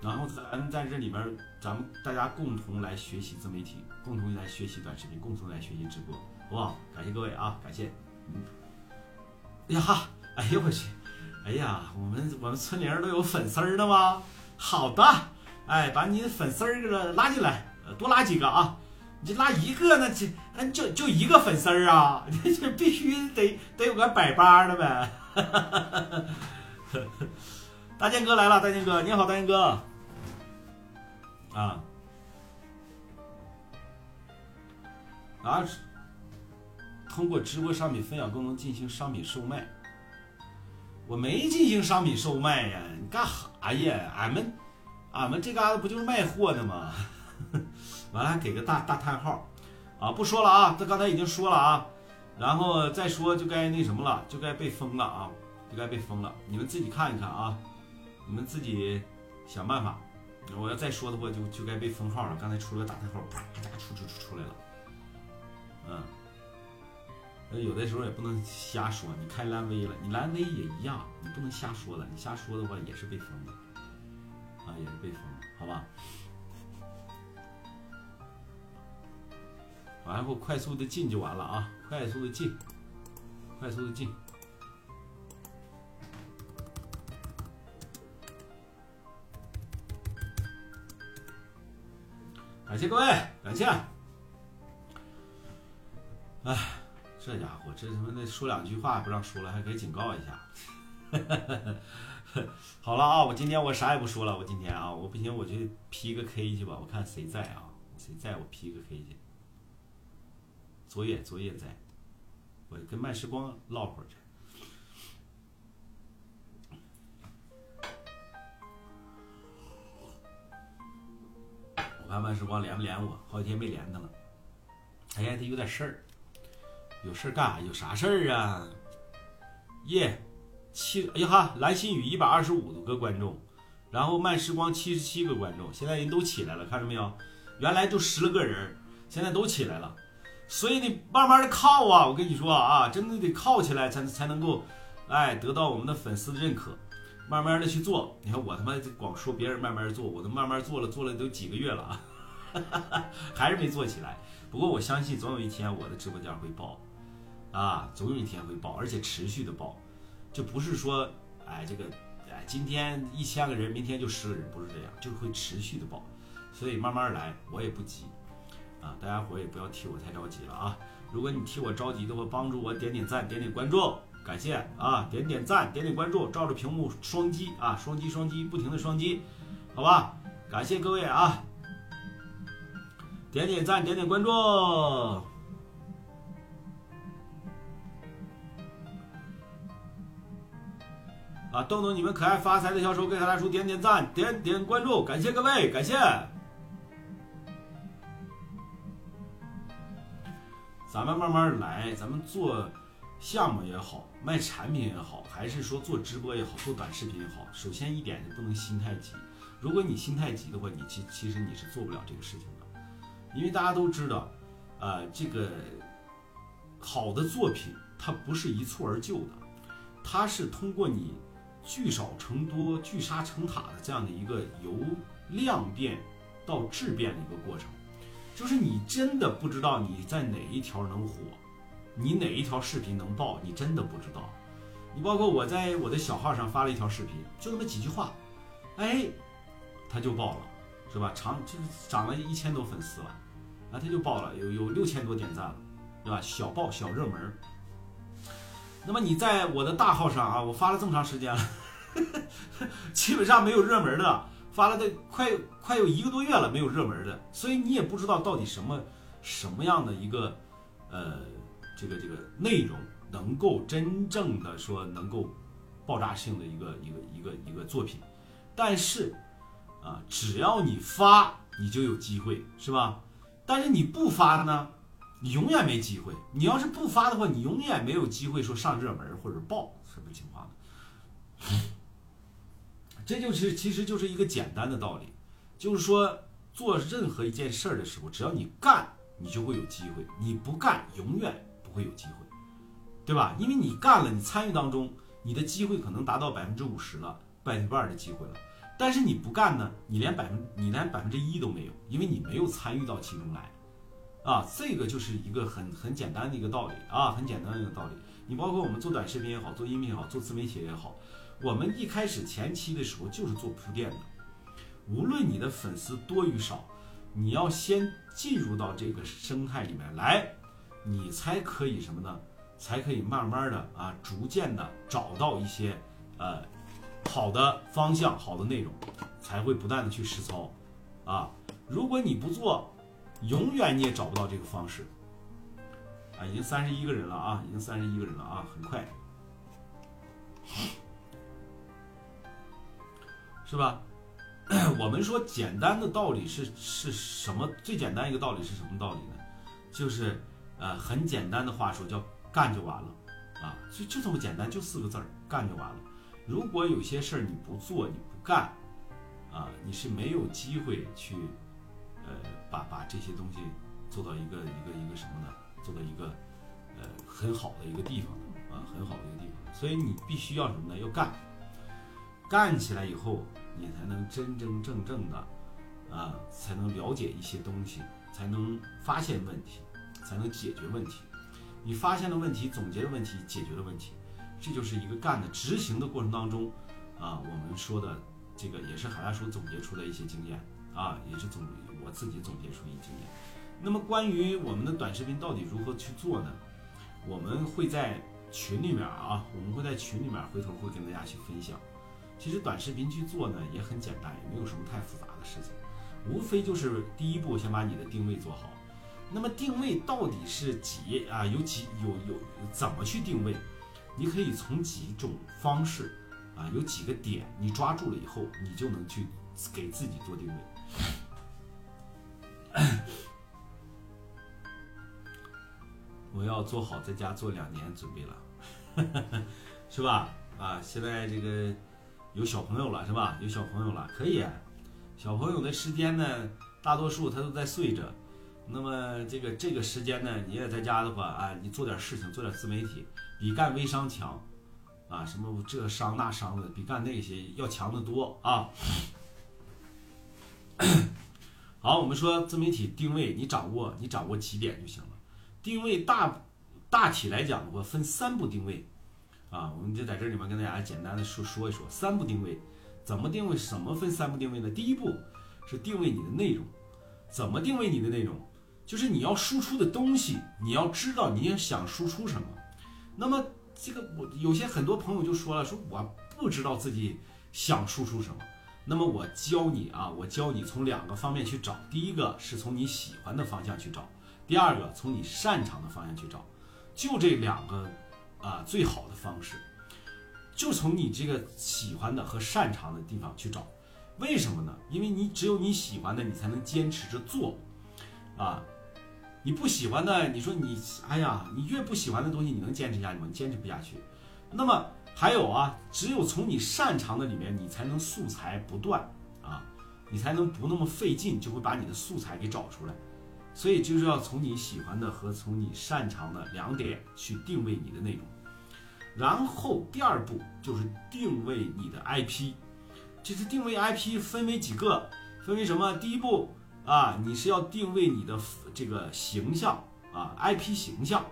然后咱在这里边，咱们大家共同来学习自媒体，共同来学习短视频，共同来学习直播，好不好？感谢各位啊，感谢。哎呀哈，哎呦我去，哎呀，我们我们村里人都有粉丝儿的吗？好的，哎，把你粉丝儿拉进来，多拉几个啊！你拉一个那这，就就一个粉丝儿啊，这 这必须得得有个百八的呗。大健哥来了，大健哥，你好，大健哥。啊，啊，通过直播商品分享功能进行商品售卖。我没进行商品售卖呀，你干哈呀？俺们，俺们这嘎达不就是卖货的吗？完了还给个大大叹号，啊，不说了啊，他刚才已经说了啊，然后再说就该那什么了，就该被封了啊，就该被封了。你们自己看一看啊，你们自己想办法。我要再说的话，就就该被封号了。刚才出了个大叹号，啪，家出出出出来了。嗯，有的时候也不能瞎说。你开蓝威了，你蓝威也一样，你不能瞎说了。你瞎说的话也是被封的，啊，也是被封，好吧？完后快速的进就完了啊，快速的进，快速的进。感谢各位，感谢。哎，这家伙这他妈的说两句话不让说了，还给警告一下。好了啊，我今天我啥也不说了，我今天啊，我不行我去 P 个 K 去吧，我看谁在啊，谁在我 P 个 K 去。昨夜昨夜在，我跟麦时光唠会儿去。我看万时光连不连我？好几天没连他了。哎呀，他有点事儿，有事儿干啥？有啥事儿啊？耶，七哎呀哈，蓝心雨一百二十五个观众，然后慢时光七十七个观众，现在人都起来了，看着没有？原来就十来个人，现在都起来了。所以你慢慢的靠啊，我跟你说啊，真的得靠起来才才能够，哎，得到我们的粉丝的认可。慢慢的去做，你看我他妈光说别人慢慢做，我都慢慢做了，做了都几个月了啊，还是没做起来。不过我相信总有一天我的直播间会爆，啊，总有一天会爆，而且持续的爆，就不是说，哎，这个，哎，今天一千个人，明天就十个人，不是这样，就会持续的爆。所以慢慢来，我也不急，啊，大家伙也不要替我太着急了啊。如果你替我着急的话，帮助我点点赞，点点关注。感谢啊，点点赞，点点关注，照着屏幕双击啊，双击双击，不停的双击，好吧？感谢各位啊，点点赞，点点关注啊！动动你们可爱发财的小手，给大叔点点赞，点点关注，感谢各位，感谢。咱们慢慢来，咱们做。项目也好，卖产品也好，还是说做直播也好，做短视频也好，首先一点就不能心太急。如果你心太急的话，你其其实你是做不了这个事情的。因为大家都知道，呃，这个好的作品它不是一蹴而就的，它是通过你聚少成多、聚沙成塔的这样的一个由量变到质变的一个过程。就是你真的不知道你在哪一条能火。你哪一条视频能爆？你真的不知道。你包括我在我的小号上发了一条视频，就那么几句话，哎，他就爆了，是吧？长就是涨了一千多粉丝了，啊，他就爆了，有有六千多点赞了，对吧？小爆小热门。那么你在我的大号上啊，我发了这么长时间了，基本上没有热门的，发了这快快有一个多月了，没有热门的，所以你也不知道到底什么什么样的一个呃。这个这个内容能够真正的说能够爆炸性的一个一个一个一个作品，但是啊，只要你发，你就有机会，是吧？但是你不发呢，你永远没机会。你要是不发的话，你永远没有机会说上热门或者爆什么情况呢？这就是其实就是一个简单的道理，就是说做任何一件事儿的时候，只要你干，你就会有机会；你不干，永远不会有机会，对吧？因为你干了，你参与当中，你的机会可能达到百分之五十了，半一半的机会了。但是你不干呢，你连百分你连百分之一都没有，因为你没有参与到其中来，啊，这个就是一个很很简单的一个道理啊，很简单的一个道理。你包括我们做短视频也好，做音频也好，做自媒体也好，我们一开始前期的时候就是做铺垫的，无论你的粉丝多与少，你要先进入到这个生态里面来，你才可以什么呢？才可以慢慢的啊，逐渐的找到一些呃。好的方向，好的内容，才会不断的去实操，啊，如果你不做，永远你也找不到这个方式，啊，已经三十一个人了啊，已经三十一个人了啊，很快，是吧？我们说简单的道理是是什么？最简单一个道理是什么道理呢？就是呃，很简单的话说叫干就完了，啊，就就这么简单，就四个字儿，干就完了。如果有些事儿你不做，你不干，啊，你是没有机会去，呃，把把这些东西做到一个一个一个什么呢？做到一个，呃，很好的一个地方啊，很好的一个地方。所以你必须要什么呢？要干，干起来以后，你才能真真正正的，啊，才能了解一些东西，才能发现问题，才能解决问题。你发现了问题，总结了问题，解决了问题。这就是一个干的执行的过程当中，啊，我们说的这个也是海大叔总结出来一些经验啊，也是总我自己总结出一经验。那么关于我们的短视频到底如何去做呢？我们会在群里面啊，我们会在群里面回头会跟大家去分享。其实短视频去做呢也很简单，也没有什么太复杂的事情，无非就是第一步先把你的定位做好。那么定位到底是几啊？有几有有怎么去定位？你可以从几种方式，啊，有几个点，你抓住了以后，你就能去给自己做定位。我要做好在家做两年准备了，是吧？啊，现在这个有小朋友了，是吧？有小朋友了，可以。小朋友的时间呢，大多数他都在睡着。那么这个这个时间呢，你也在家的话啊，你做点事情，做点自媒体。比干微商强，啊，什么这商那商的，比干那些要强得多啊！好，我们说自媒体定位，你掌握你掌握几点就行了。定位大大体来讲的话，分三步定位，啊，我们就在这里面跟大家简单的说说一说三步定位，怎么定位？什么分三步定位呢？第一步是定位你的内容，怎么定位你的内容？就是你要输出的东西，你要知道你想输出什么。那么这个我有些很多朋友就说了，说我不知道自己想输出什么。那么我教你啊，我教你从两个方面去找。第一个是从你喜欢的方向去找，第二个从你擅长的方向去找。就这两个啊最好的方式，就从你这个喜欢的和擅长的地方去找。为什么呢？因为你只有你喜欢的，你才能坚持着做啊。你不喜欢的，你说你，哎呀，你越不喜欢的东西，你能坚持下去吗？你坚持不下去。那么还有啊，只有从你擅长的里面，你才能素材不断啊，你才能不那么费劲，就会把你的素材给找出来。所以就是要从你喜欢的和从你擅长的两点去定位你的内容。然后第二步就是定位你的 IP，其实定位 IP 分为几个，分为什么？第一步。啊，你是要定位你的这个形象啊，IP 形象。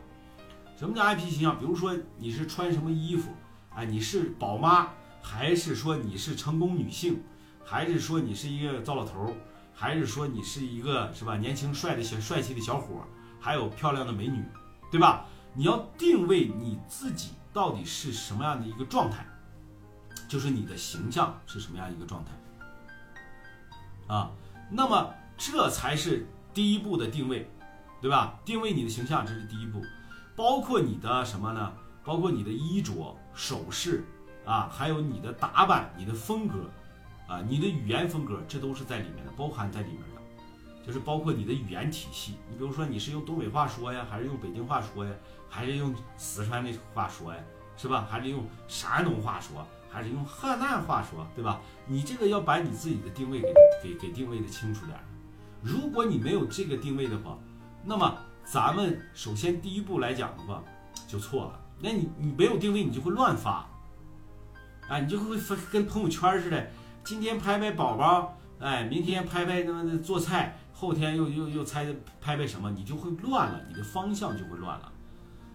什么叫 IP 形象？比如说你是穿什么衣服，哎，你是宝妈，还是说你是成功女性，还是说你是一个糟老头儿，还是说你是一个是吧年轻帅的小帅气的小伙，还有漂亮的美女，对吧？你要定位你自己到底是什么样的一个状态，就是你的形象是什么样一个状态啊？那么。这才是第一步的定位，对吧？定位你的形象，这是第一步，包括你的什么呢？包括你的衣着、首饰啊，还有你的打扮、你的风格啊，你的语言风格，这都是在里面的，包含在里面的。就是包括你的语言体系。你比如说你是用东北话说呀，还是用北京话说呀，还是用四川的话说呀，是吧？还是用山东话说，还是用河南话说，对吧？你这个要把你自己的定位给给给定位的清楚点儿。如果你没有这个定位的话，那么咱们首先第一步来讲的话就错了。那你你没有定位，你就会乱发，哎，你就会发跟朋友圈似的，今天拍拍宝宝，哎，明天拍拍他妈做菜，后天又又又猜拍拍什么，你就会乱了，你的方向就会乱了。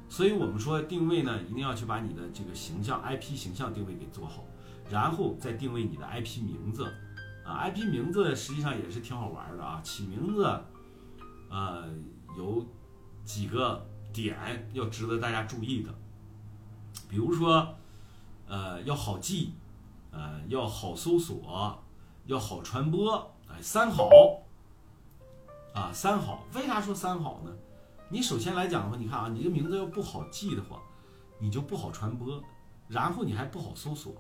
所以我们说定位呢，一定要去把你的这个形象 IP 形象定位给做好，然后再定位你的 IP 名字。啊，IP 名字实际上也是挺好玩的啊，起名字，呃，有几个点要值得大家注意的，比如说，呃，要好记，呃，要好搜索，要好传播，哎，三好，啊，三好，为啥说三好呢？你首先来讲的话，你看啊，你这名字要不好记的话，你就不好传播，然后你还不好搜索。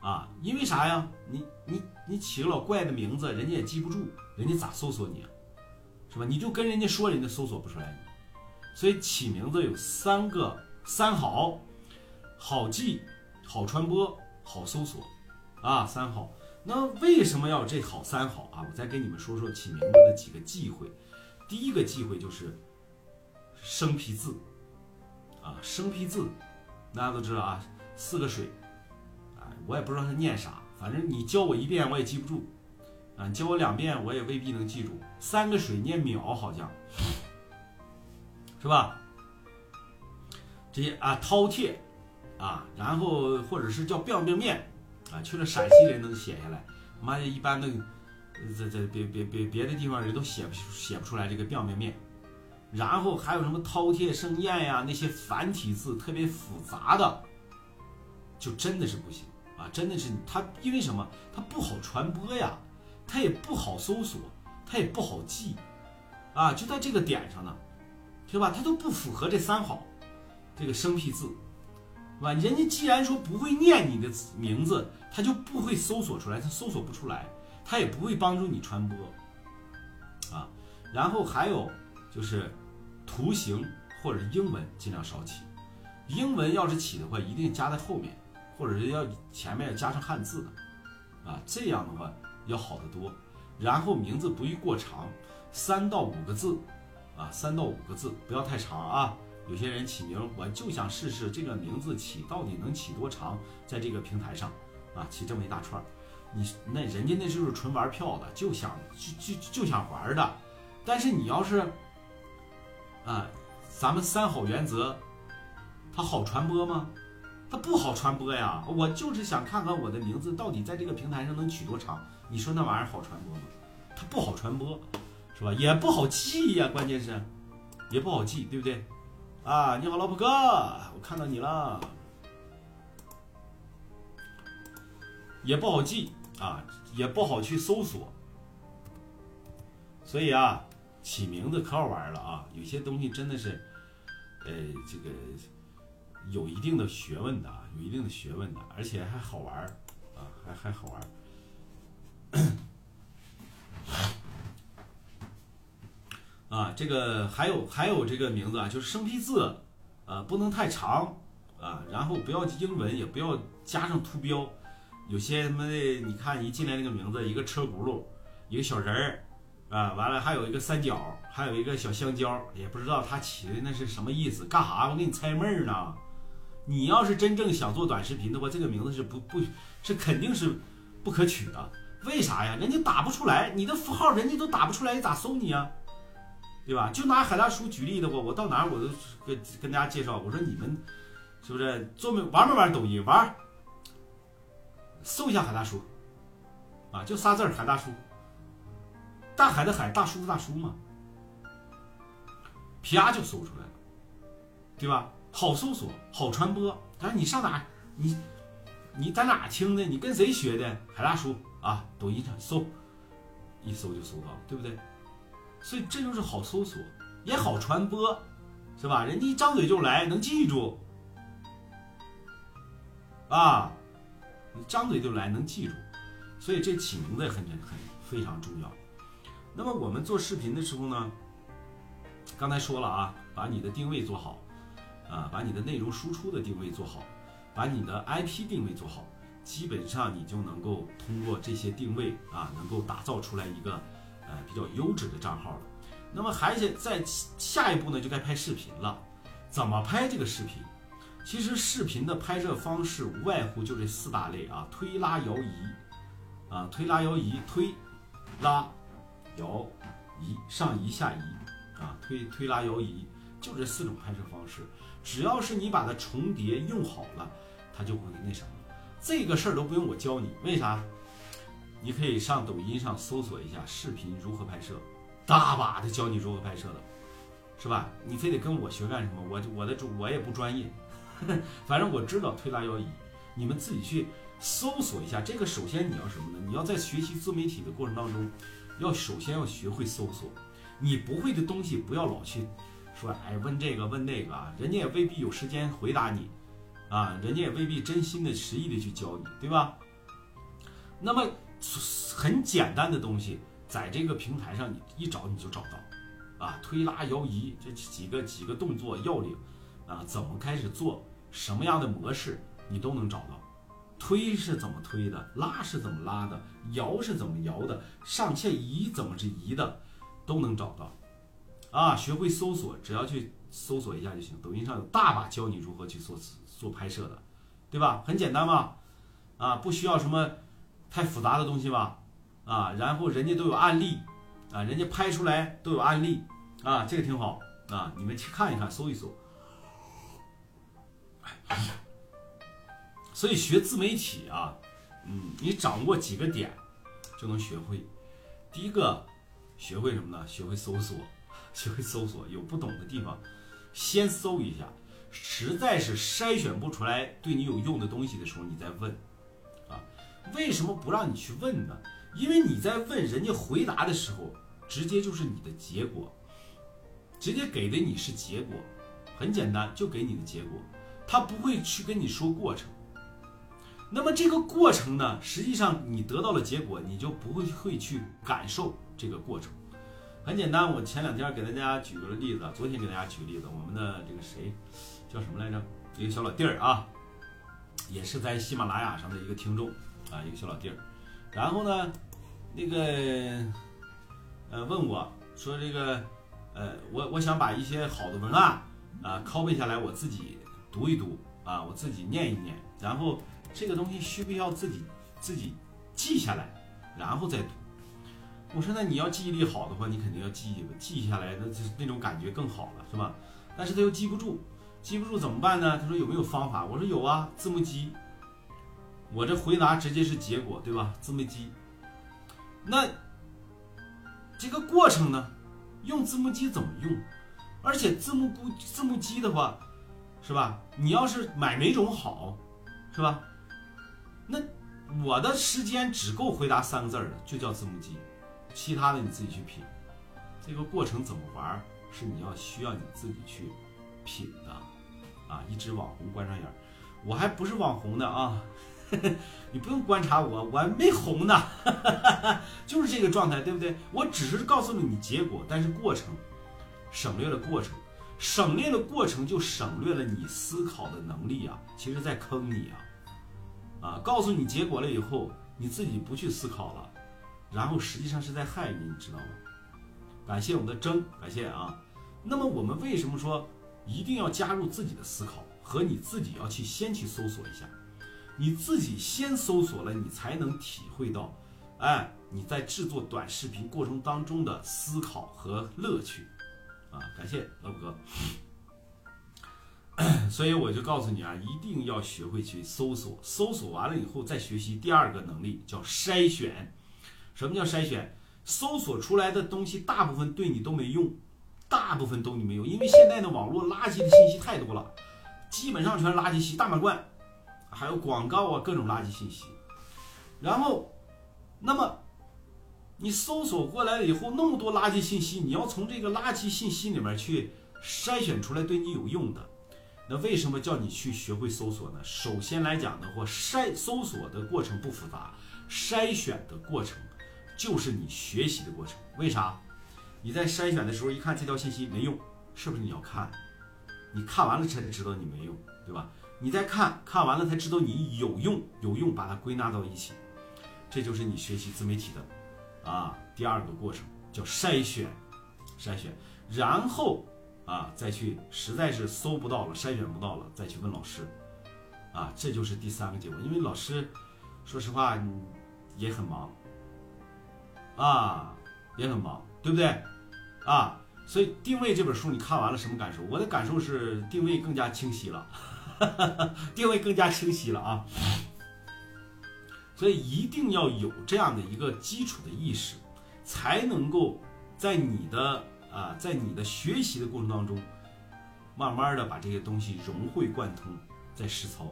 啊，因为啥呀？你你你起个老怪的名字，人家也记不住，人家咋搜索你啊？是吧？你就跟人家说，人家搜索不出来你。所以起名字有三个三好：好记、好传播、好搜索。啊，三好。那为什么要这好三好啊？我再跟你们说说起名字的几个忌讳。第一个忌讳就是生僻字。啊，生僻字，大家都知道啊，四个水。我也不知道他念啥，反正你教我一遍我也记不住，啊，教我两遍我也未必能记住。三个水念秒好像，是吧？这些啊饕餮，啊，然后或者是叫 biang biang 面，啊，去了陕西人能写下来，妈的，一般的在在别别别别的地方人都写不写不出来这个 biang biang 面。然后还有什么饕餮盛宴呀，那些繁体字特别复杂的，就真的是不行。啊，真的是它，因为什么？它不好传播呀，它也不好搜索，它也不好记，啊，就在这个点上呢，是吧？它都不符合这三好，这个生僻字，是吧？人家既然说不会念你的名字，他就不会搜索出来，他搜索不出来，他也不会帮助你传播，啊，然后还有就是图形或者英文尽量少起，英文要是起的话，一定加在后面。或者是要前面要加上汉字的，啊，这样的话要好得多。然后名字不宜过长，三到五个字，啊，三到五个字，不要太长啊。有些人起名，我就想试试这个名字起到底能起多长，在这个平台上，啊，起这么一大串儿，你那人家那就是纯玩票的，就想就就就想玩的。但是你要是，啊，咱们三好原则，它好传播吗？它不好传播呀，我就是想看看我的名字到底在这个平台上能取多长。你说那玩意儿好传播吗？它不好传播，是吧？也不好记呀，关键是也不好记，对不对？啊，你好，老婆哥，我看到你了，也不好记啊，也不好去搜索。所以啊，起名字可好玩了啊，有些东西真的是，呃，这个。有一定的学问的啊，有一定的学问的，而且还好玩啊，还还好玩啊。这个还有还有这个名字啊，就是生僻字，呃，不能太长啊，然后不要英文，也不要加上图标。有些什么的，你看一进来那个名字，一个车轱辘，一个小人儿啊，完了还有一个三角，还有一个小香蕉，也不知道他起的那是什么意思，干啥？我给你猜闷儿呢。你要是真正想做短视频的话，这个名字是不不，是肯定是不可取的。为啥呀？人家打不出来，你的符号人家都打不出来，咋搜你啊？对吧？就拿海大叔举例的话，我到哪儿我都跟跟大家介绍，我说你们是不是做没玩没玩抖音？玩，搜一下海大叔，啊，就仨字儿海大叔，大海的海，大叔的大叔嘛，啪就搜出来了，对吧？好搜索，好传播。但是你上哪？你你在哪听的？你跟谁学的？海大叔啊，抖音上搜，一搜就搜到，对不对？所以这就是好搜索，也好传播，是吧？人家一张嘴就来，能记住啊，你张嘴就来，能记住。所以这起名字很很非常重要那么我们做视频的时候呢，刚才说了啊，把你的定位做好，啊，把你的内容输出的定位做好，把你的 IP 定位做好，基本上你就能够通过这些定位啊，能够打造出来一个呃比较优质的账号了。那么还是在下一步呢，就该拍视频了。怎么拍这个视频？其实视频的拍摄方式无外乎就这四大类啊：推拉摇移，啊推拉摇移，推拉摇移，上移下移，啊推推拉摇移，就这四种拍摄方式。只要是你把它重叠用好了，它就会那什么。这个事儿都不用我教你，为啥？你可以上抖音上搜索一下视频如何拍摄。大把的教你如何拍摄的，是吧？你非得跟我学干什么？我我的我也不专业，反正我知道推拉摇移，你们自己去搜索一下。这个首先你要什么呢？你要在学习自媒体的过程当中，要首先要学会搜索。你不会的东西不要老去说，哎，问这个问那个啊，人家也未必有时间回答你啊，人家也未必真心的实意的去教你，对吧？那么很简单的东西。在这个平台上，你一找你就找到，啊，推拉摇移这几个几个动作要领，啊，怎么开始做，什么样的模式你都能找到。推是怎么推的，拉是怎么拉的，摇是怎么摇的，上下移怎么是移的，都能找到。啊，学会搜索，只要去搜索一下就行。抖音上有大把教你如何去做做拍摄的，对吧？很简单嘛，啊，不需要什么太复杂的东西吧。啊，然后人家都有案例，啊，人家拍出来都有案例，啊，这个挺好啊，你们去看一看，搜一搜。所以学自媒体啊，嗯，你掌握几个点就能学会。第一个，学会什么呢？学会搜索，学会搜索，有不懂的地方，先搜一下，实在是筛选不出来对你有用的东西的时候，你再问。为什么不让你去问呢？因为你在问人家回答的时候，直接就是你的结果，直接给的你是结果，很简单，就给你的结果，他不会去跟你说过程。那么这个过程呢，实际上你得到了结果，你就不会会去感受这个过程。很简单，我前两天给大家举了个例子，昨天给大家举例子，我们的这个谁叫什么来着？一个小老弟儿啊，也是在喜马拉雅上的一个听众啊，一个小老弟儿。然后呢，那个，呃，问我说这个，呃，我我想把一些好的文案啊拷贝下来，我自己读一读啊，我自己念一念。然后这个东西需不需要自己自己记下来，然后再读？我说那你要记忆力好的话，你肯定要记吧记下来，那就那种感觉更好了，是吧？但是他又记不住，记不住怎么办呢？他说有没有方法？我说有啊，字幕机。我这回答直接是结果，对吧？字幕机，那这个过程呢？用字幕机怎么用？而且字幕估字幕机的话，是吧？你要是买哪种好，是吧？那我的时间只够回答三个字儿的，就叫字幕机，其他的你自己去品。这个过程怎么玩，是你要需要你自己去品的啊！一只网红关上眼儿，我还不是网红呢啊！你不用观察我，我还没红呢，就是这个状态，对不对？我只是告诉了你结果，但是过程省略了过程，省略了过程就省略了你思考的能力啊！其实在坑你啊！啊，告诉你结果了以后，你自己不去思考了，然后实际上是在害你，你知道吗？感谢我们的征，感谢啊！那么我们为什么说一定要加入自己的思考和你自己要去先去搜索一下？你自己先搜索了，你才能体会到，哎，你在制作短视频过程当中的思考和乐趣，啊，感谢老五哥。所以我就告诉你啊，一定要学会去搜索，搜索完了以后再学习第二个能力，叫筛选。什么叫筛选？搜索出来的东西大部分对你都没用，大部分都你没用，因为现在的网络垃圾的信息太多了，基本上全是垃圾信息，大满贯。还有广告啊，各种垃圾信息。然后，那么你搜索过来了以后，那么多垃圾信息，你要从这个垃圾信息里面去筛选出来对你有用的。那为什么叫你去学会搜索呢？首先来讲的话，筛搜索的过程不复杂，筛选的过程就是你学习的过程。为啥？你在筛选的时候一看这条信息没用，是不是你要看？你看完了才知道你没用，对吧？你再看看完了才知道你有用，有用把它归纳到一起，这就是你学习自媒体的啊第二个过程，叫筛选，筛选，然后啊再去实在是搜不到了，筛选不到了，再去问老师，啊这就是第三个结果。因为老师说实话也很忙，啊也很忙，对不对？啊，所以定位这本书你看完了什么感受？我的感受是定位更加清晰了，定位更加清晰了啊！所以一定要有这样的一个基础的意识，才能够在你的啊，在你的学习的过程当中，慢慢的把这些东西融会贯通，再实操，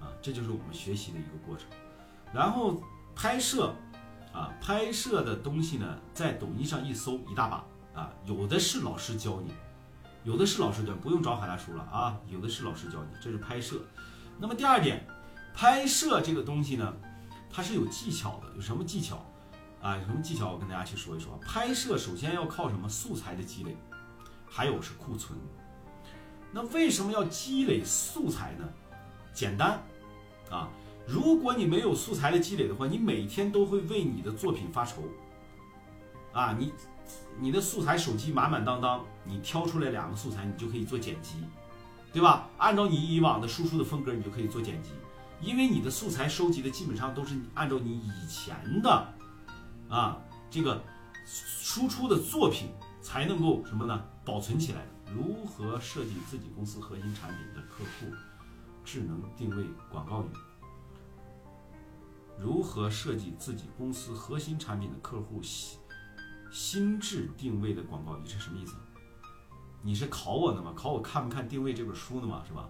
啊，这就是我们学习的一个过程。然后拍摄，啊，拍摄的东西呢，在抖音上一搜一大把。啊，有的是老师教你，有的是老师教，不用找海大叔了啊，有的是老师教你，这是拍摄。那么第二点，拍摄这个东西呢，它是有技巧的，有什么技巧啊？有什么技巧？我跟大家去说一说。拍摄首先要靠什么？素材的积累，还有是库存。那为什么要积累素材呢？简单啊，如果你没有素材的积累的话，你每天都会为你的作品发愁啊，你。你的素材手机满满当当，你挑出来两个素材，你就可以做剪辑，对吧？按照你以往的输出的风格，你就可以做剪辑，因为你的素材收集的基本上都是按照你以前的，啊，这个输出的作品才能够什么呢？保存起来。如何设计自己公司核心产品的客户智能定位广告语？如何设计自己公司核心产品的客户？心心智定位的广告语是什么意思？你是考我呢吗？考我看不看定位这本书呢吗？是吧？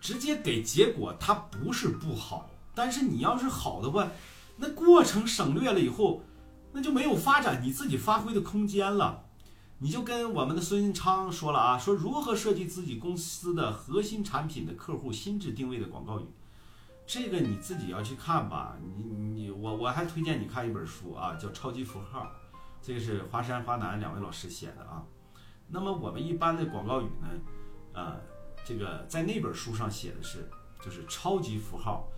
直接给结果，它不是不好，但是你要是好的话，那过程省略了以后，那就没有发展你自己发挥的空间了。你就跟我们的孙昌说了啊，说如何设计自己公司的核心产品的客户心智定位的广告语。这个你自己要去看吧，你你我我还推荐你看一本书啊，叫《超级符号》，这个是华山华南两位老师写的啊。那么我们一般的广告语呢，呃，这个在那本书上写的是，就是超级符号，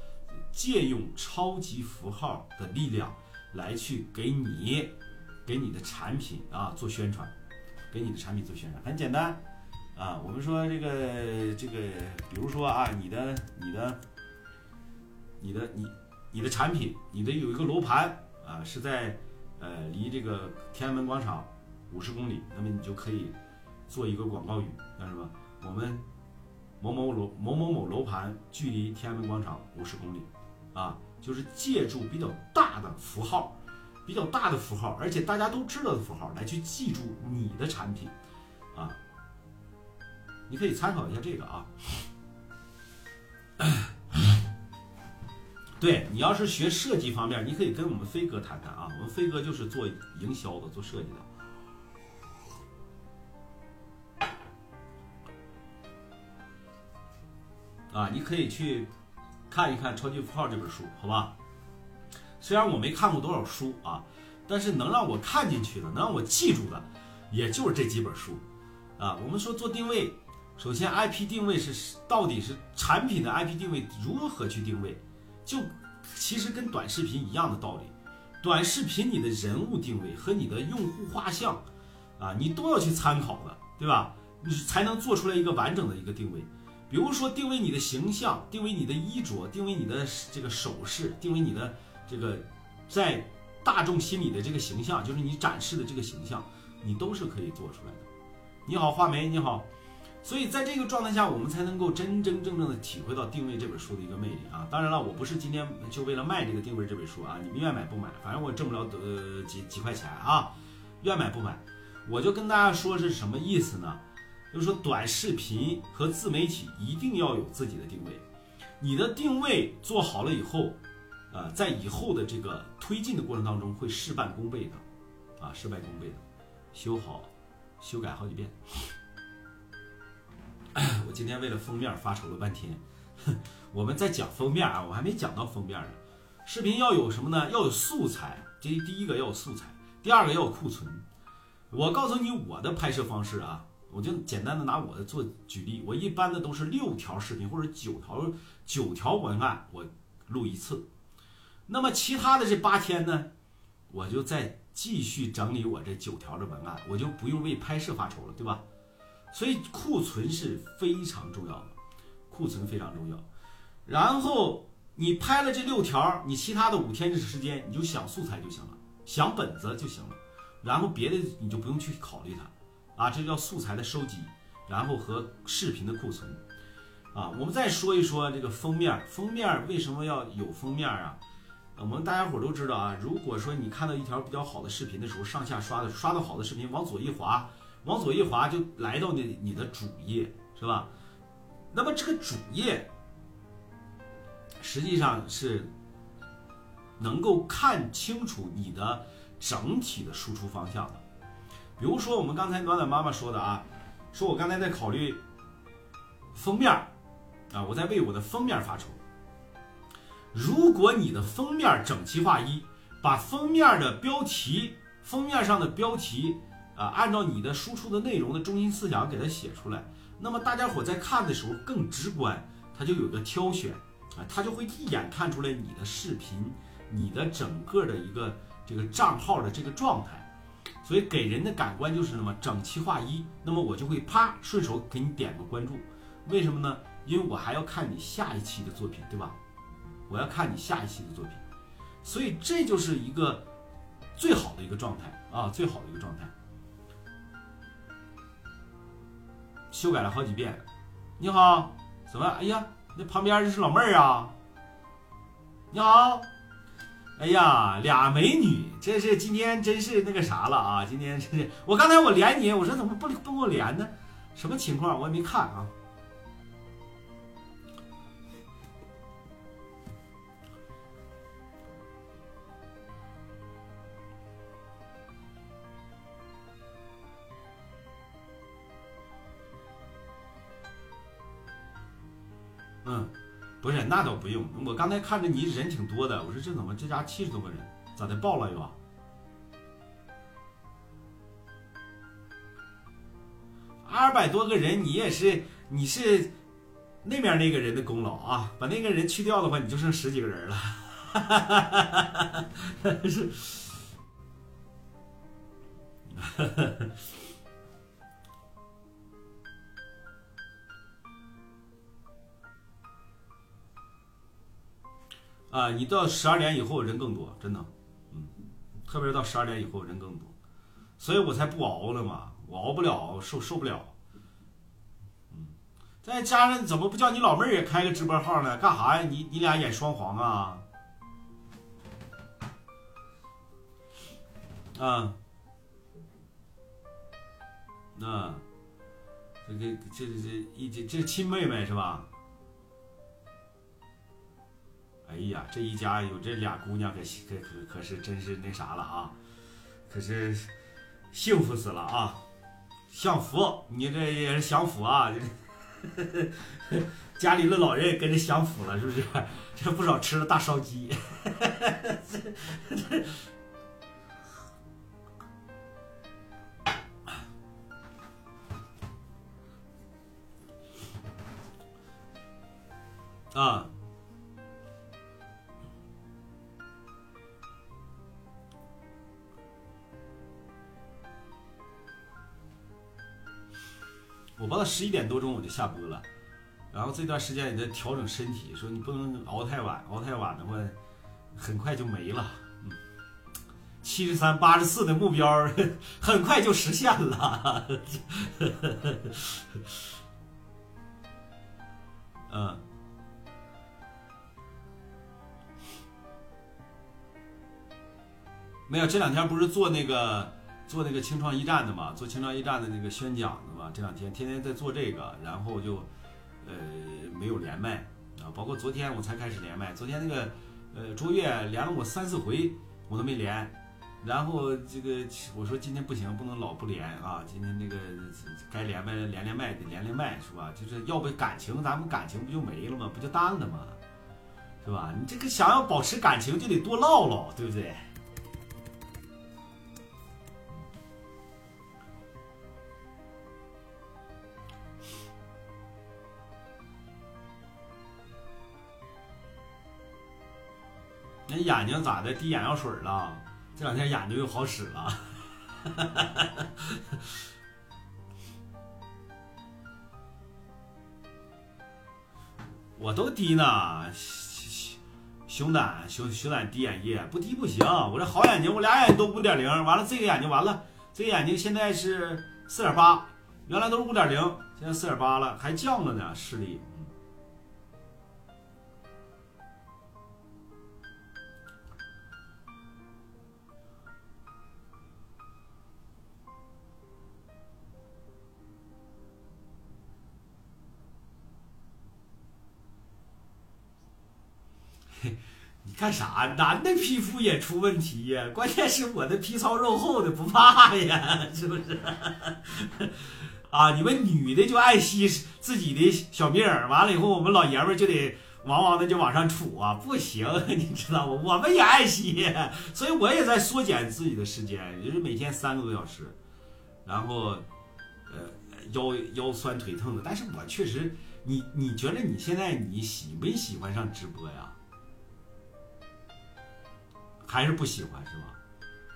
借用超级符号的力量来去给你给你的产品啊做宣传，给你的产品做宣传，很简单啊。我们说这个这个，比如说啊，你的你的。你的你你的产品，你的有一个楼盘啊，是在呃离这个天安门广场五十公里，那么你就可以做一个广告语，叫什么？我们某某楼某某某楼盘距离天安门广场五十公里，啊，就是借助比较大的符号，比较大的符号，而且大家都知道的符号来去记住你的产品，啊，你可以参考一下这个啊。对你要是学设计方面，你可以跟我们飞哥谈谈啊。我们飞哥就是做营销的，做设计的。啊，你可以去看一看《超级符号》这本书，好吧？虽然我没看过多少书啊，但是能让我看进去的，能让我记住的，也就是这几本书。啊，我们说做定位，首先 IP 定位是到底是产品的 IP 定位如何去定位？就其实跟短视频一样的道理，短视频你的人物定位和你的用户画像，啊，你都要去参考的，对吧？你才能做出来一个完整的一个定位。比如说定位你的形象，定位你的衣着，定位你的这个首饰，定位你的这个在大众心里的这个形象，就是你展示的这个形象，你都是可以做出来的。你好，画眉，你好。所以在这个状态下，我们才能够真真正正的体会到《定位》这本书的一个魅力啊！当然了，我不是今天就为了卖这个《定位》这本书啊，你们愿买不买，反正我挣不了呃几几块钱啊，愿买不买。我就跟大家说是什么意思呢？就是说短视频和自媒体一定要有自己的定位，你的定位做好了以后，呃，在以后的这个推进的过程当中会事半功倍的，啊，事半功倍的，修好，修改好几遍。我今天为了封面发愁了半天。我们在讲封面啊，我还没讲到封面呢。视频要有什么呢？要有素材，这第一个要有素材，第二个要有库存。我告诉你我的拍摄方式啊，我就简单的拿我的做举例，我一般的都是六条视频或者九条九条文案，我录一次。那么其他的这八天呢，我就再继续整理我这九条的文案，我就不用为拍摄发愁了，对吧？所以库存是非常重要的，库存非常重要。然后你拍了这六条，你其他的五天的时间你就想素材就行了，想本子就行了。然后别的你就不用去考虑它，啊，这叫素材的收集，然后和视频的库存，啊，我们再说一说这个封面，封面为什么要有封面啊？我们大家伙都知道啊，如果说你看到一条比较好的视频的时候，上下刷的刷到好的视频，往左一滑，往左一滑就来到你你的主页，是吧？那么这个主页实际上是能够看清楚你的。整体的输出方向的，比如说我们刚才暖暖妈妈说的啊，说我刚才在考虑封面啊，我在为我的封面发愁。如果你的封面整齐划一，把封面的标题、封面上的标题啊，按照你的输出的内容的中心思想给它写出来，那么大家伙在看的时候更直观，他就有个挑选啊，他就会一眼看出来你的视频，你的整个的一个。这个账号的这个状态，所以给人的感官就是什么整齐划一。那么我就会啪顺手给你点个关注，为什么呢？因为我还要看你下一期的作品，对吧？我要看你下一期的作品，所以这就是一个最好的一个状态啊，最好的一个状态。修改了好几遍。你好，怎么？哎呀，那旁边这是老妹儿啊。你好。哎呀，俩美女，这是今天真是那个啥了啊！今天真是，我刚才我连你，我说怎么不不给我连呢？什么情况？我也没看啊。嗯。不是，那倒不用。我刚才看着你人挺多的，我说这怎么这家七十多个人，咋的爆了又？二百多个人，你也是，你是那面那个人的功劳啊！把那个人去掉的话，你就剩十几个人了。是。啊，你到十二点以后人更多，真的，嗯，特别是到十二点以后人更多，所以我才不熬了嘛，我熬不了，受受不了，嗯，再加上怎么不叫你老妹儿也开个直播号呢？干啥呀？你你俩演双簧啊？啊，那这这这这一这这亲妹妹是吧？哎呀，这一家有这俩姑娘，可可可可是真是那啥了啊！可是幸福死了啊！享福，你这也是享福啊！家里的老人也跟着享福了，是不是？这不少吃了大烧鸡。啊。我到十一点多钟我就下播了，然后这段时间也在调整身体，说你不能熬太晚，熬太晚的话，很快就没了。嗯，七十三、八十四的目标很快就实现了。嗯，没有，这两天不是做那个。做那个清创驿站的嘛，做清创驿站的那个宣讲的嘛，这两天天天在做这个，然后就，呃，没有连麦啊，包括昨天我才开始连麦，昨天那个，呃，卓越连了我三四回，我都没连，然后这个我说今天不行，不能老不连啊，今天那个该连麦连连麦得连连麦是吧？就是要不感情咱们感情不就没了吗？不就淡了吗？是吧？你这个想要保持感情，就得多唠唠，对不对？眼睛咋的？滴眼药水了？这两天眼睛又好使了。我都滴呢，熊胆、熊熊胆滴眼液，不滴不行。我这好眼睛，我俩眼睛都五点零，完了这个眼睛完了，这个眼睛现在是四点八，原来都是五点零，现在四点八了，还降了呢，视力。干啥？男的皮肤也出问题呀？关键是我的皮糙肉厚的不怕呀，是不是？啊，你们女的就爱惜自己的小命儿，完了以后我们老爷们儿就得往往的就往上杵啊，不行，你知道不？我们也爱惜，所以我也在缩减自己的时间，就是每天三个多小时，然后呃腰腰酸腿疼的，但是我确实，你你觉得你现在你喜没喜欢上直播呀？还是不喜欢是吧？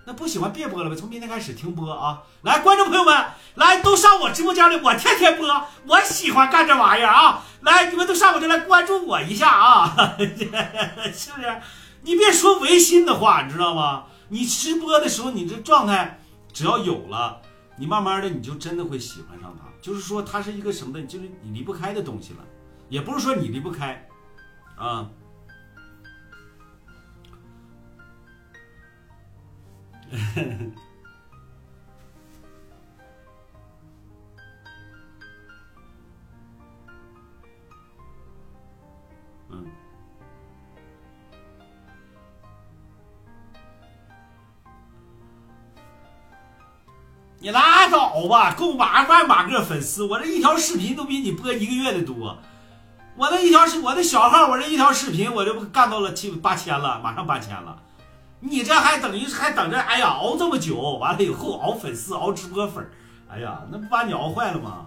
那不喜欢别播了呗，从明天开始停播啊！来，观众朋友们，来都上我直播间里，我天天播，我喜欢干这玩意儿啊！来，你们都上我这来关注我一下啊！是不是？你别说违心的话，你知道吗？你直播的时候，你这状态只要有了，你慢慢的你就真的会喜欢上它。就是说，它是一个什么的，就是你离不开的东西了。也不是说你离不开，啊。嗯，你拉倒吧，够万万把个粉丝，我这一条视频都比你播一个月的多。我那一条是我的小号，我这一条视频我就干到了七八千了，马上八千了。你这还等于还等着？哎呀，熬这么久，完了以后熬粉丝，熬直播粉哎呀，那不把你熬坏了吗？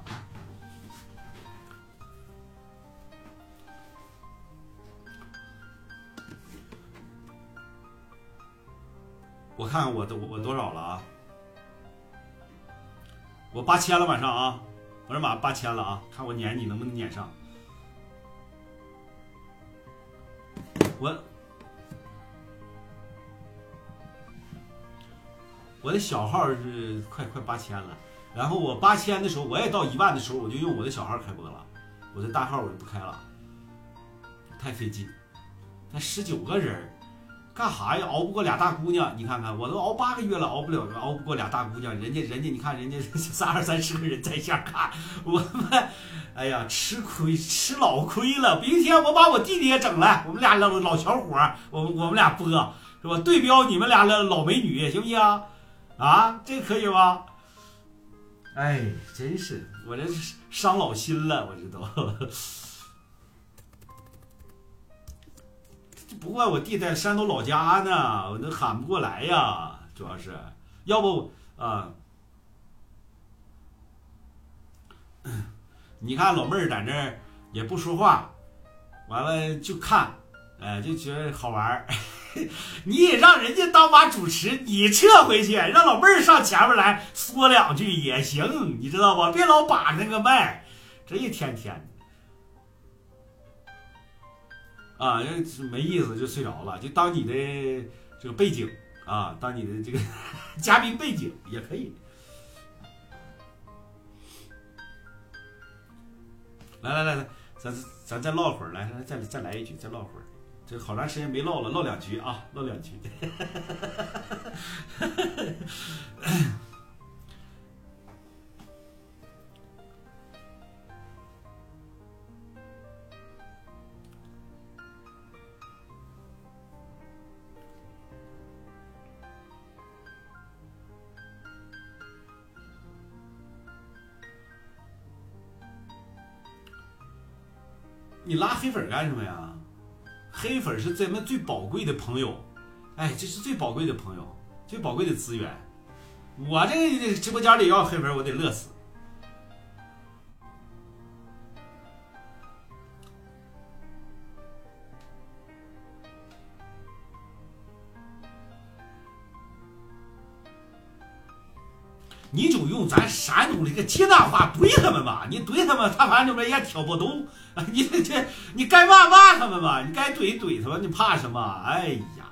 我看看我都我多少了啊？我八千了，晚上啊，我这马八千了啊，看我撵你能不能撵上？我。我的小号是快快八千了，然后我八千的时候，我也到一万的时候，我就用我的小号开播了，我的大号我就不开了，太费劲。那十九个人，干啥呀？熬不过俩大姑娘，你看看，我都熬八个月了，熬不了，熬不过俩大姑娘。人家人家，你看人家 三二三十个人在线看，我们，哎呀，吃亏吃老亏了。明天我把我弟弟也整来，我们俩老老小伙，我我们俩播是吧？对标你们俩的老美女，行不行？啊，这可以吗？哎，真是我这伤老心了，我这都。不怪我弟在山东老家呢，我都喊不过来呀。主要是，要不啊，你看老妹儿在那儿也不说话，完了就看，哎，就觉得好玩儿。你也让人家当把主持，你撤回去，让老妹儿上前面来说两句也行，你知道不？别老把着那个麦，这一天天的啊，没意思就睡着了，就当你的这个背景啊，当你的这个 嘉宾背景也可以。来来来来，咱咱再唠会儿，来来再再来一句，再唠会儿。这好长时间没唠了，唠两句啊，唠两句。你拉黑粉干什么呀？黑粉是咱们最宝贵的朋友，哎，这是最宝贵的朋友，最宝贵的资源。我这个直播间里要黑粉，我得乐死。你就用咱山东这个济南话怼他们吧，你怼他们，他反正们也听不懂。你这你该骂骂他们吧，你该怼怼他们，你怕什么？哎呀！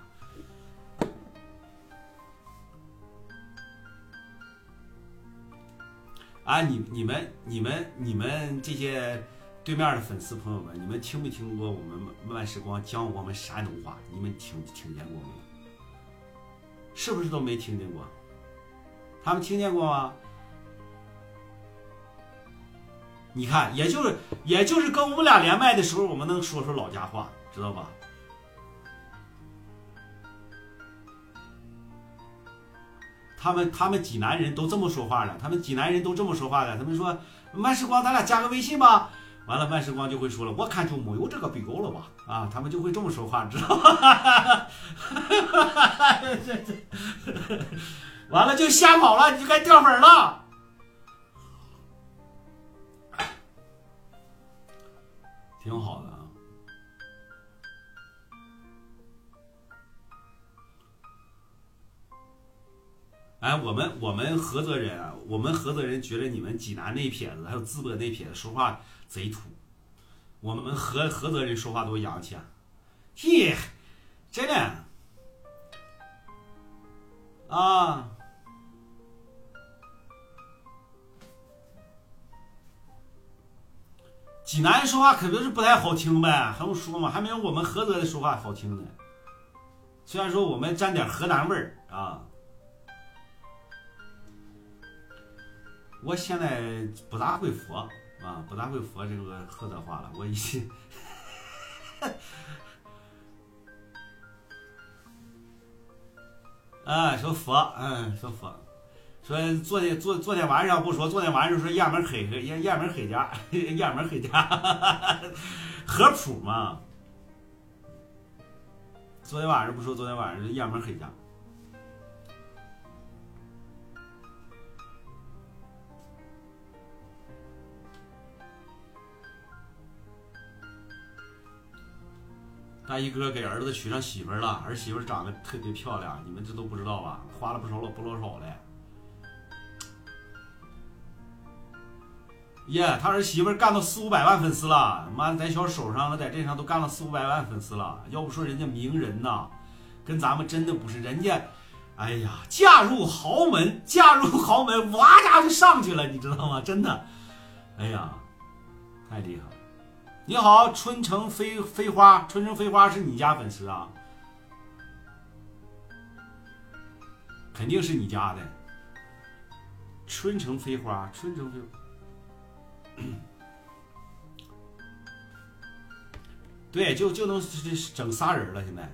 啊，你你们你们你们这些对面的粉丝朋友们，你们听没听过我们慢时光讲我们山东话？你们听听见过没有？是不是都没听见过？他们听见过吗？你看，也就是也就是跟我们俩连麦的时候，我们能说说老家话，知道吧？他们他们济南人都这么说话的，他们济南人都这么说话的。他们说万时光，咱俩加个微信吧。完了，万时光就会说了，我看就没有这个必要了吧？啊，他们就会这么说话，知道吗？完了就瞎跑了，你就该掉粉了。挺好的啊。哎，我们我们菏泽人啊，我们菏泽人觉得你们济南那撇子还有淄博那撇子说话贼土，我们菏菏泽人说话多洋气啊！嘿，真的啊。济南人说话肯定是不太好听呗，还用说吗？还没有我们菏泽的说话好听呢。虽然说我们沾点河南味儿啊，我现在不咋会佛啊，不咋会佛这个菏泽话了。我已经，啊，说佛，嗯，说佛。说昨天昨昨天晚上不说，昨天晚上说雁门黑黑雁雁门黑家 雁门黑家合谱嘛？昨天晚上不说，昨天晚上是雁门黑家。大衣哥给儿子娶上媳妇了，儿媳妇长得特别漂亮，你们这都不知道吧？花了不少了不老少嘞。耶，他儿媳妇干到四五百万粉丝了，妈，在小手上，在这上都干了四五百万粉丝了。要不说人家名人呐，跟咱们真的不是人家。哎呀，嫁入豪门，嫁入豪门，哇家就上去了，你知道吗？真的，哎呀，太厉害了。你好，春城飞飞花，春城飞花是你家粉丝啊？肯定是你家的。春城飞花，春城飞。对，就就能整仨人了。现在，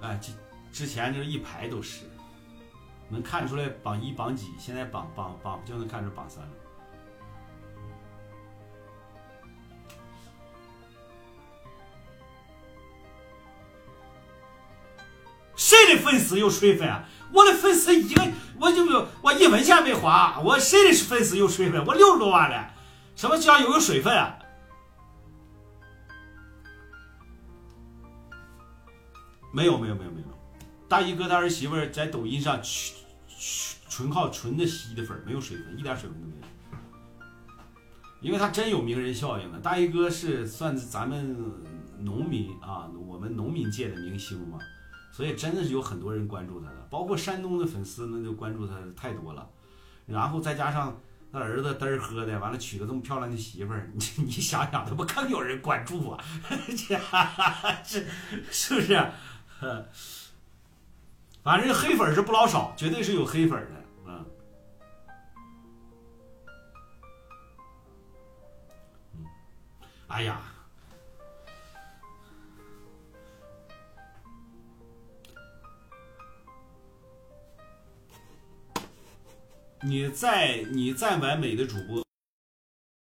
哎，之之前就是一排都是，能看出来榜一榜几，现在榜榜榜就能看出榜三了。谁的粉丝有水分啊？我的粉丝一个我就没有，我一分钱没花，我谁的粉丝有水分？我六十多万了，什么叫又有水分啊？没有没有没有没有，大衣哥他儿媳妇在抖音上纯纯靠纯的吸的粉，没有水分，一点水分都没有。因为他真有名人效应了，大衣哥是算咱们农民啊，我们农民界的明星嘛。所以真的是有很多人关注他的，包括山东的粉丝，那就关注他太多了。然后再加上他儿子嘚儿喝的，完了娶个这么漂亮的媳妇儿，你你想想，他不更有人关注啊？这是不是？反正黑粉是不老少，绝对是有黑粉的，嗯。哎呀。你再你再完美的主播，